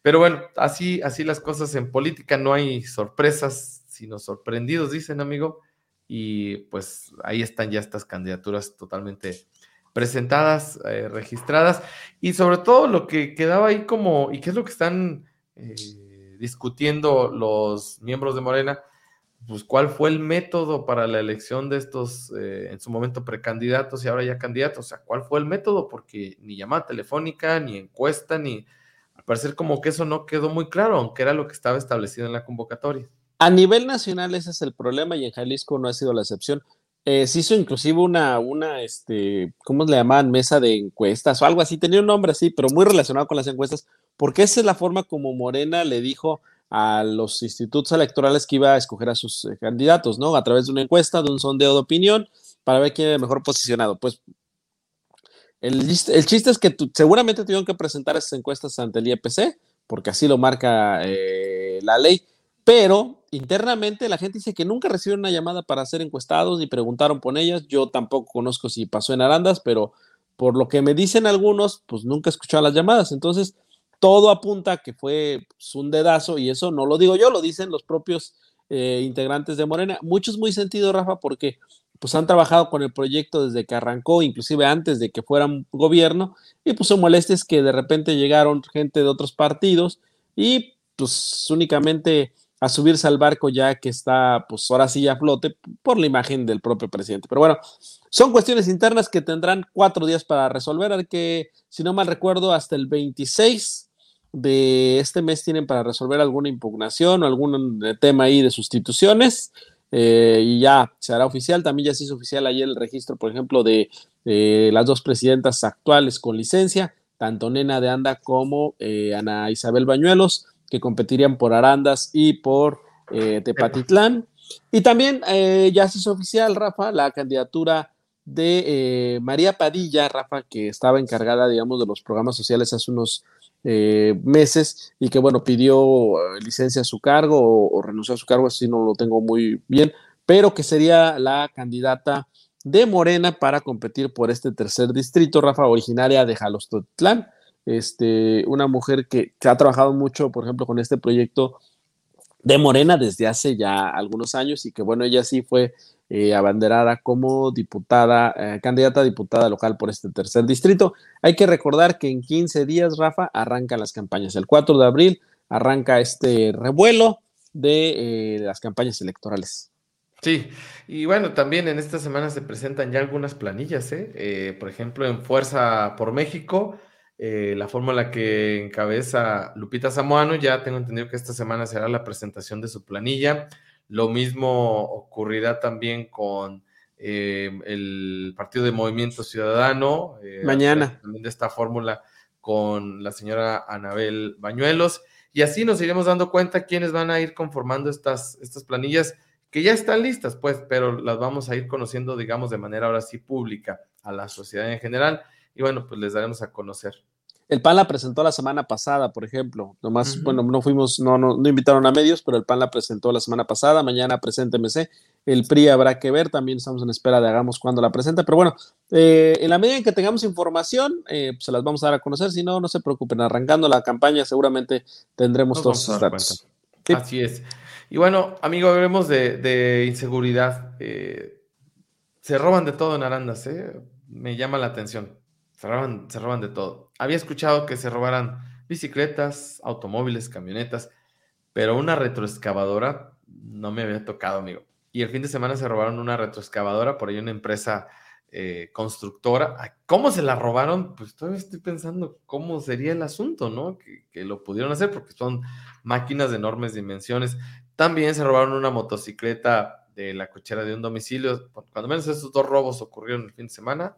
Pero bueno, así, así las cosas en política, no hay sorpresas, sino sorprendidos, dicen, amigo. Y pues ahí están ya estas candidaturas totalmente presentadas, eh, registradas. Y sobre todo lo que quedaba ahí como, y qué es lo que están eh, discutiendo los miembros de Morena, pues, cuál fue el método para la elección de estos, eh, en su momento, precandidatos y ahora ya candidatos. O sea, ¿cuál fue el método? Porque ni llamada telefónica, ni encuesta, ni al parecer como que eso no quedó muy claro, aunque era lo que estaba establecido en la convocatoria. A nivel nacional ese es el problema y en Jalisco no ha sido la excepción. Eh, se hizo inclusive una, una, este, ¿cómo le llamaban? Mesa de encuestas o algo así. Tenía un nombre así, pero muy relacionado con las encuestas, porque esa es la forma como Morena le dijo a los institutos electorales que iba a escoger a sus eh, candidatos, ¿no? A través de una encuesta, de un sondeo de opinión, para ver quién es mejor posicionado. Pues el, chiste es que seguramente tuvieron que presentar esas encuestas ante el IEPC, porque así lo marca eh, la ley, pero internamente la gente dice que nunca recibieron una llamada para ser encuestados ni preguntaron por ellas. Yo tampoco conozco si pasó en Arandas, pero por lo que me dicen algunos, pues nunca he escuchado las llamadas. Entonces, todo apunta que fue pues, un dedazo y eso no lo digo yo, lo dicen los propios eh, integrantes de Morena. Muchos muy sentido, Rafa, porque pues han trabajado con el proyecto desde que arrancó, inclusive antes de que fueran gobierno, y pues son molestes que de repente llegaron gente de otros partidos y pues únicamente a subirse al barco ya que está, pues ahora sí a flote por la imagen del propio presidente. Pero bueno, son cuestiones internas que tendrán cuatro días para resolver, al que, si no mal recuerdo, hasta el 26 de este mes tienen para resolver alguna impugnación o algún eh, tema ahí de sustituciones. Eh, y ya se hará oficial. También ya se hizo oficial ayer el registro, por ejemplo, de las dos presidentas actuales con licencia, tanto Nena de Anda como eh, Ana Isabel Bañuelos, que competirían por Arandas y por Tepatitlán. Y también ya se oficial, Rafa, la candidatura de María Padilla, Rafa, que estaba encargada, digamos, de los programas sociales hace unos eh, meses y que, bueno, pidió eh, licencia a su cargo o, renunció a su cargo, así no lo tengo muy bien, pero que sería la candidata de Morena para competir por este tercer distrito, Rafa, originaria de Jalostotlán, este, una mujer que, ha trabajado mucho, por ejemplo, con este proyecto de Morena desde hace ya algunos años y que, bueno, ella sí fue eh, abanderada como diputada, eh, candidata a diputada local por este tercer distrito. Hay que recordar que en 15 días, Rafa, arrancan las campañas. El 4 de abril arranca este revuelo de, eh, las campañas electorales. Sí, y bueno, también en esta semana se presentan ya algunas planillas, por ejemplo, en Fuerza por México, la fórmula que encabeza Lupita Samoano, ya tengo entendido que esta semana será la presentación de su planilla. Lo mismo ocurrirá también con eh, el Partido de Movimiento Ciudadano. Eh, Mañana. También de esta fórmula con la señora Anabel Bañuelos. Y así nos iremos dando cuenta quiénes van a ir conformando estas, estas planillas que ya están listas, pues, pero las vamos a ir conociendo, digamos, de manera ahora sí pública a la sociedad en general. Y bueno, pues les daremos a conocer. El PAN la presentó la semana pasada, por ejemplo. Nomás, bueno, no fuimos, no, no, no, invitaron a medios, pero el PAN la presentó la semana pasada. Mañana presenta MC. El PRI habrá que ver. También estamos en espera de hagamos cuando la presenta. Pero bueno, eh, en la medida en que tengamos información, eh, pues se las vamos a dar a conocer. Si no, no se preocupen. Arrancando la campaña, seguramente tendremos todos esos datos. Así es. Y bueno, amigo, hablemos de, de inseguridad. Eh, se roban de todo en Arandas, ¿eh? Me llama la atención. Se roban, se roban de todo. Había escuchado que se robaran bicicletas, automóviles, camionetas, pero una retroexcavadora no me había tocado, amigo. Y el fin de semana se robaron una retroexcavadora por ahí una empresa eh, constructora. ¿Cómo se la robaron? Pues todavía estoy pensando cómo sería el asunto, ¿no? Que, que, lo pudieron hacer porque son máquinas de enormes dimensiones. También se robaron una motocicleta de la cochera de un domicilio. Cuando menos esos dos robos ocurrieron el fin de semana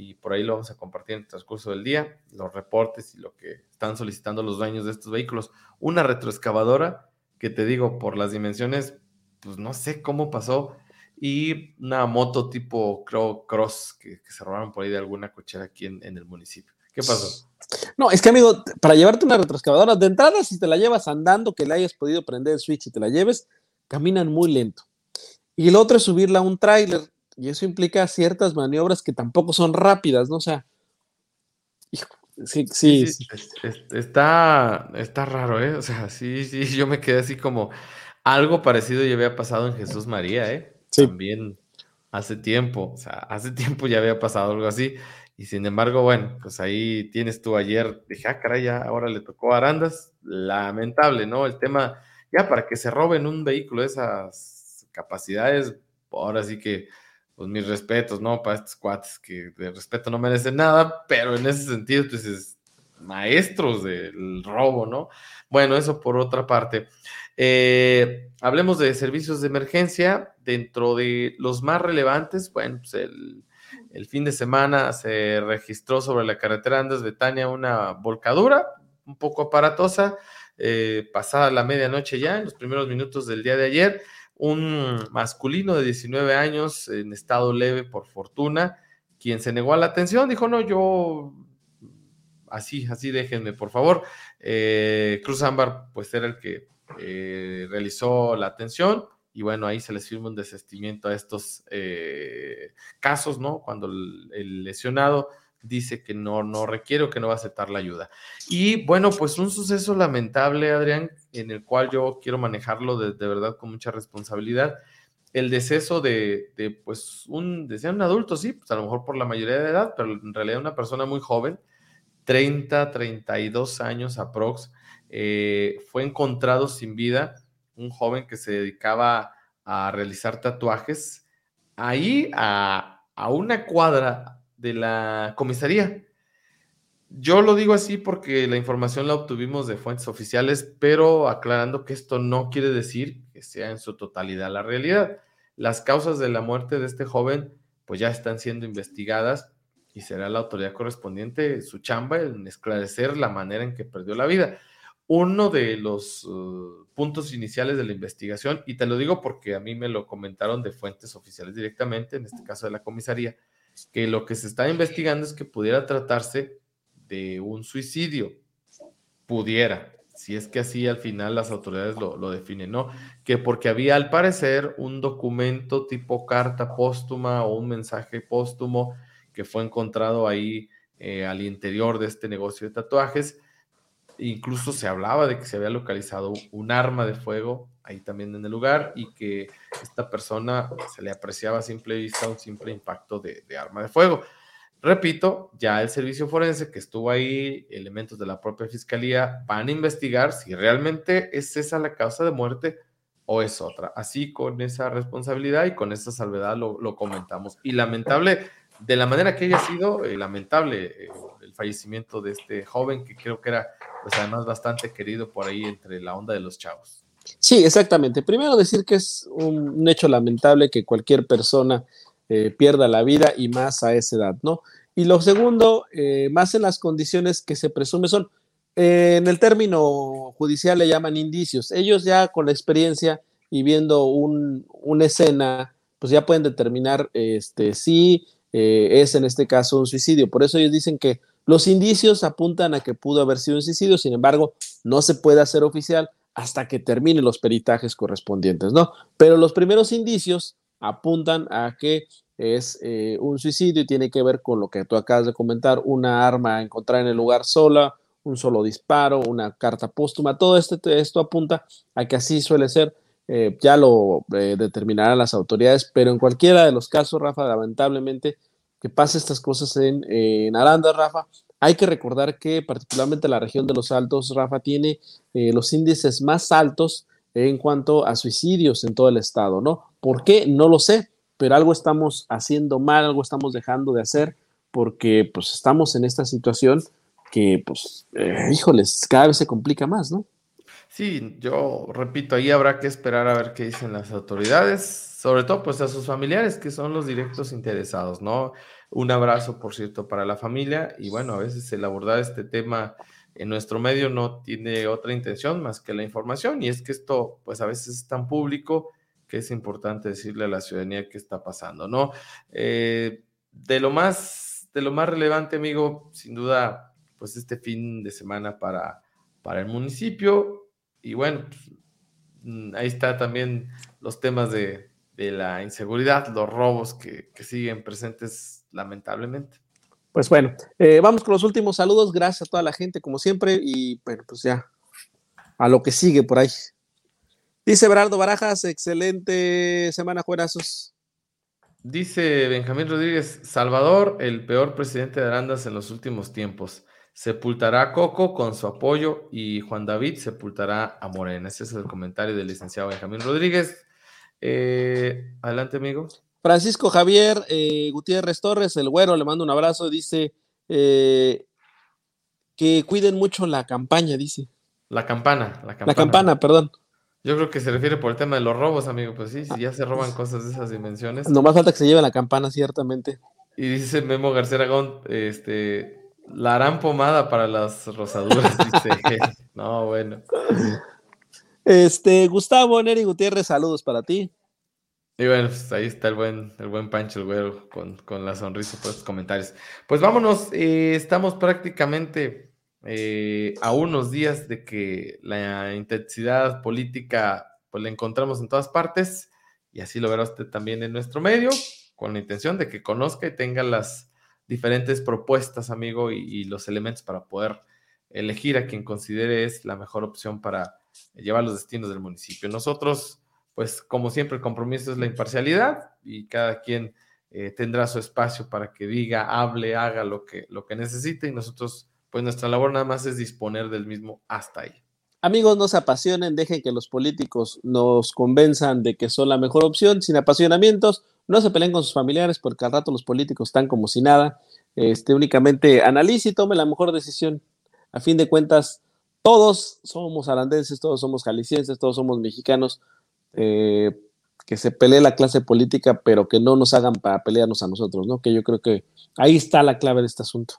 y por ahí lo vamos a compartir en el transcurso del día, los reportes y lo que están solicitando los dueños de estos vehículos. Una retroexcavadora que te digo, por las dimensiones, pues no sé cómo pasó, y una moto tipo cross que, se robaron por ahí de alguna cochera aquí en, el municipio. ¿Qué pasó? No, es que amigo, para llevarte una retroexcavadora, de entrada, si te la llevas andando, que le hayas podido prender el switch y te la lleves, caminan muy lento. Y el otro es subirla a un tráiler y eso implica ciertas maniobras que tampoco son rápidas, ¿no? O sea, sí, sí, sí, Está, está raro, ¿eh? O sea, sí, sí, yo me quedé así como algo parecido ya había pasado en Jesús María, ¿eh? También hace tiempo, o sea, hace (laughs) tiempo ya había pasado algo así. Y sin embargo, bueno, pues ahí tienes tú ayer, dije, ah, caray, ya ahora le tocó a Arandas. Lamentable, ¿no? El tema, ya para que se roben un vehículo de esas capacidades, ahora sí que pues mis respetos, ¿no? Para estos cuates que de respeto no merecen nada, pero en ese sentido, pues es maestros del robo, ¿no? Bueno, eso por otra parte. Eh, hablemos de servicios de emergencia. Dentro de los más relevantes, bueno, pues el, el fin de semana se registró sobre la carretera Andes Betania una volcadura un poco aparatosa, eh, pasada la medianoche ya, en los primeros minutos del día de ayer un masculino de 19 años en estado leve por fortuna, quien se negó a la atención, dijo, no, yo así, así déjenme, por favor. Eh, Cruz Ámbar, pues era el que eh, realizó la atención y bueno, ahí se les firma un desestimiento a estos eh, casos, ¿no? Cuando el, el lesionado dice que no, no requiere o que no va a aceptar la ayuda. Y bueno, pues un suceso lamentable, Adrián, en el cual yo quiero manejarlo de, verdad con mucha responsabilidad. El deceso de, de pues, un, decía un adulto, sí, pues a lo mejor por la mayoría de edad, pero en realidad una persona muy joven, 30, 32 años aprox, eh, fue encontrado sin vida, un joven que se dedicaba a realizar tatuajes, ahí a, a una cuadra de la comisaría. Yo lo digo así porque la información la obtuvimos de fuentes oficiales, pero aclarando que esto no quiere decir que sea en su totalidad la realidad. Las causas de la muerte de este joven pues ya están siendo investigadas y será la autoridad correspondiente su chamba en esclarecer la manera en que perdió la vida. Uno de los uh, puntos iniciales de la investigación, y te lo digo porque a mí me lo comentaron de fuentes oficiales directamente, en este caso de la comisaría, que lo que se está investigando es que pudiera tratarse de un suicidio. Pudiera, si es que así al final las autoridades lo, lo, definen, ¿no? Que porque había al parecer un documento tipo carta póstuma o un mensaje póstumo que fue encontrado ahí eh, al interior de este negocio de tatuajes. Incluso se hablaba de que se había localizado un arma de fuego ahí también en el lugar y que esta persona se le apreciaba a simple vista un simple impacto de, de, arma de fuego. Repito, ya el servicio forense que estuvo ahí, elementos de la propia fiscalía, van a investigar si realmente es esa la causa de muerte o es otra. Así con esa responsabilidad y con esa salvedad lo, lo comentamos. Y lamentable, de la manera que haya sido, eh, lamentable eh, el fallecimiento de este joven que creo que era, pues además bastante querido por ahí entre la onda de los chavos. Sí, exactamente. Primero decir que es un, hecho lamentable que cualquier persona eh, pierda la vida y más a esa edad, ¿no? Y lo segundo, eh, más en las condiciones que se presume son, eh, en el término judicial le llaman indicios. Ellos ya con la experiencia y viendo un, una escena, pues ya pueden determinar este, si es en este caso un suicidio. Por eso ellos dicen que Los indicios apuntan a que pudo haber sido un suicidio, sin embargo, no se puede hacer oficial hasta que terminen los peritajes correspondientes, ¿no? Pero los primeros indicios apuntan a que es eh, un suicidio y tiene que ver con lo que tú acabas de comentar, una arma encontrada en el lugar sola, un solo disparo, una carta póstuma, todo este, esto apunta a que así suele ser, eh, ya lo eh, determinarán las autoridades, pero en cualquiera de los casos, Rafa, lamentablemente, que pase estas cosas en, en Aranda, Rafa. Hay que recordar que particularmente la región de los Altos, Rafa, tiene eh, los índices más altos en cuanto a suicidios en todo el estado, ¿no? ¿Por qué? No lo sé, pero algo estamos haciendo mal, algo estamos dejando de hacer, porque pues estamos en esta situación que, pues, eh, híjoles, cada vez se complica más, ¿no? Sí, yo repito, ahí habrá que esperar a ver qué dicen las autoridades, sobre todo pues a sus familiares, que son los directos interesados, ¿no? Un abrazo, por cierto, para la familia. Y bueno, a veces el abordar este tema en nuestro medio no tiene otra intención más que la información. Y es que esto pues a veces es tan público que es importante decirle a la ciudadanía qué está pasando, ¿no? Eh, de lo más, de lo más relevante, amigo, sin duda, pues este fin de semana para, para el municipio, y bueno, mm, ahí está también los temas de, la inseguridad, los robos que, siguen presentes lamentablemente. Pues bueno, eh, vamos con los últimos saludos. Gracias a toda la gente, como siempre. Y bueno, pues ya a lo que sigue por ahí. Dice Berardo Barajas, excelente semana, juerazos. Dice Benjamín Rodríguez, Salvador, el peor presidente de Arandas en los últimos tiempos sepultará a Coco con su apoyo y Juan David sepultará a Morena. Ese es el comentario del licenciado Benjamín Rodríguez. Eh, adelante, amigo. Francisco Javier eh, Gutiérrez Torres, el güero, le mando un abrazo. Dice eh, que cuiden mucho la campaña, dice. La campana, la campana. La campana, perdón. Yo creo que se refiere por el tema de los robos, amigo. Pues sí, si ya se roban cosas de esas dimensiones. No más falta que se lleve la campana, ciertamente. Y dice Memo García Aragón, este, la harán pomada para las rosaduras, (laughs) dice. no, bueno. Este, Gustavo Neri Gutiérrez, saludos para ti. Y bueno, pues ahí está el buen, el buen Pancho el güero con, la sonrisa por estos comentarios. Pues vámonos, eh, estamos prácticamente eh, a unos días de que la intensidad política pues la encontramos en todas partes y así lo verá usted también en nuestro medio, con la intención de que conozca y tenga las diferentes propuestas, amigo, y, los elementos para poder elegir a quien considere es la mejor opción para llevar los destinos del municipio. Nosotros, pues como siempre, el compromiso es la imparcialidad y cada quien eh, tendrá su espacio para que diga, hable, haga lo que, lo que necesite y nosotros, pues nuestra labor nada más es disponer del mismo hasta ahí. Amigos, no se apasionen, dejen que los políticos nos convenzan de que son la mejor opción, sin apasionamientos, no se peleen con sus familiares porque al rato los políticos están como si nada. Este, únicamente analice y tome la mejor decisión. A fin de cuentas, todos somos arandenses, todos somos jaliscienses, todos somos mexicanos. Eh, que se pelee la clase política, pero que no nos hagan para pelearnos a nosotros, ¿no? Que yo creo que ahí está la clave de este asunto.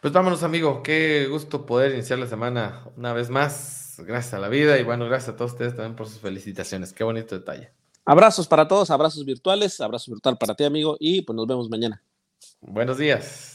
Pues vámonos, amigo. Qué gusto poder iniciar la semana una vez más. Gracias a la vida y bueno, gracias a todos ustedes también por sus felicitaciones. Qué bonito detalle. Abrazos para todos, abrazos virtuales, abrazo virtual para ti, amigo, y pues nos vemos mañana. Buenos días.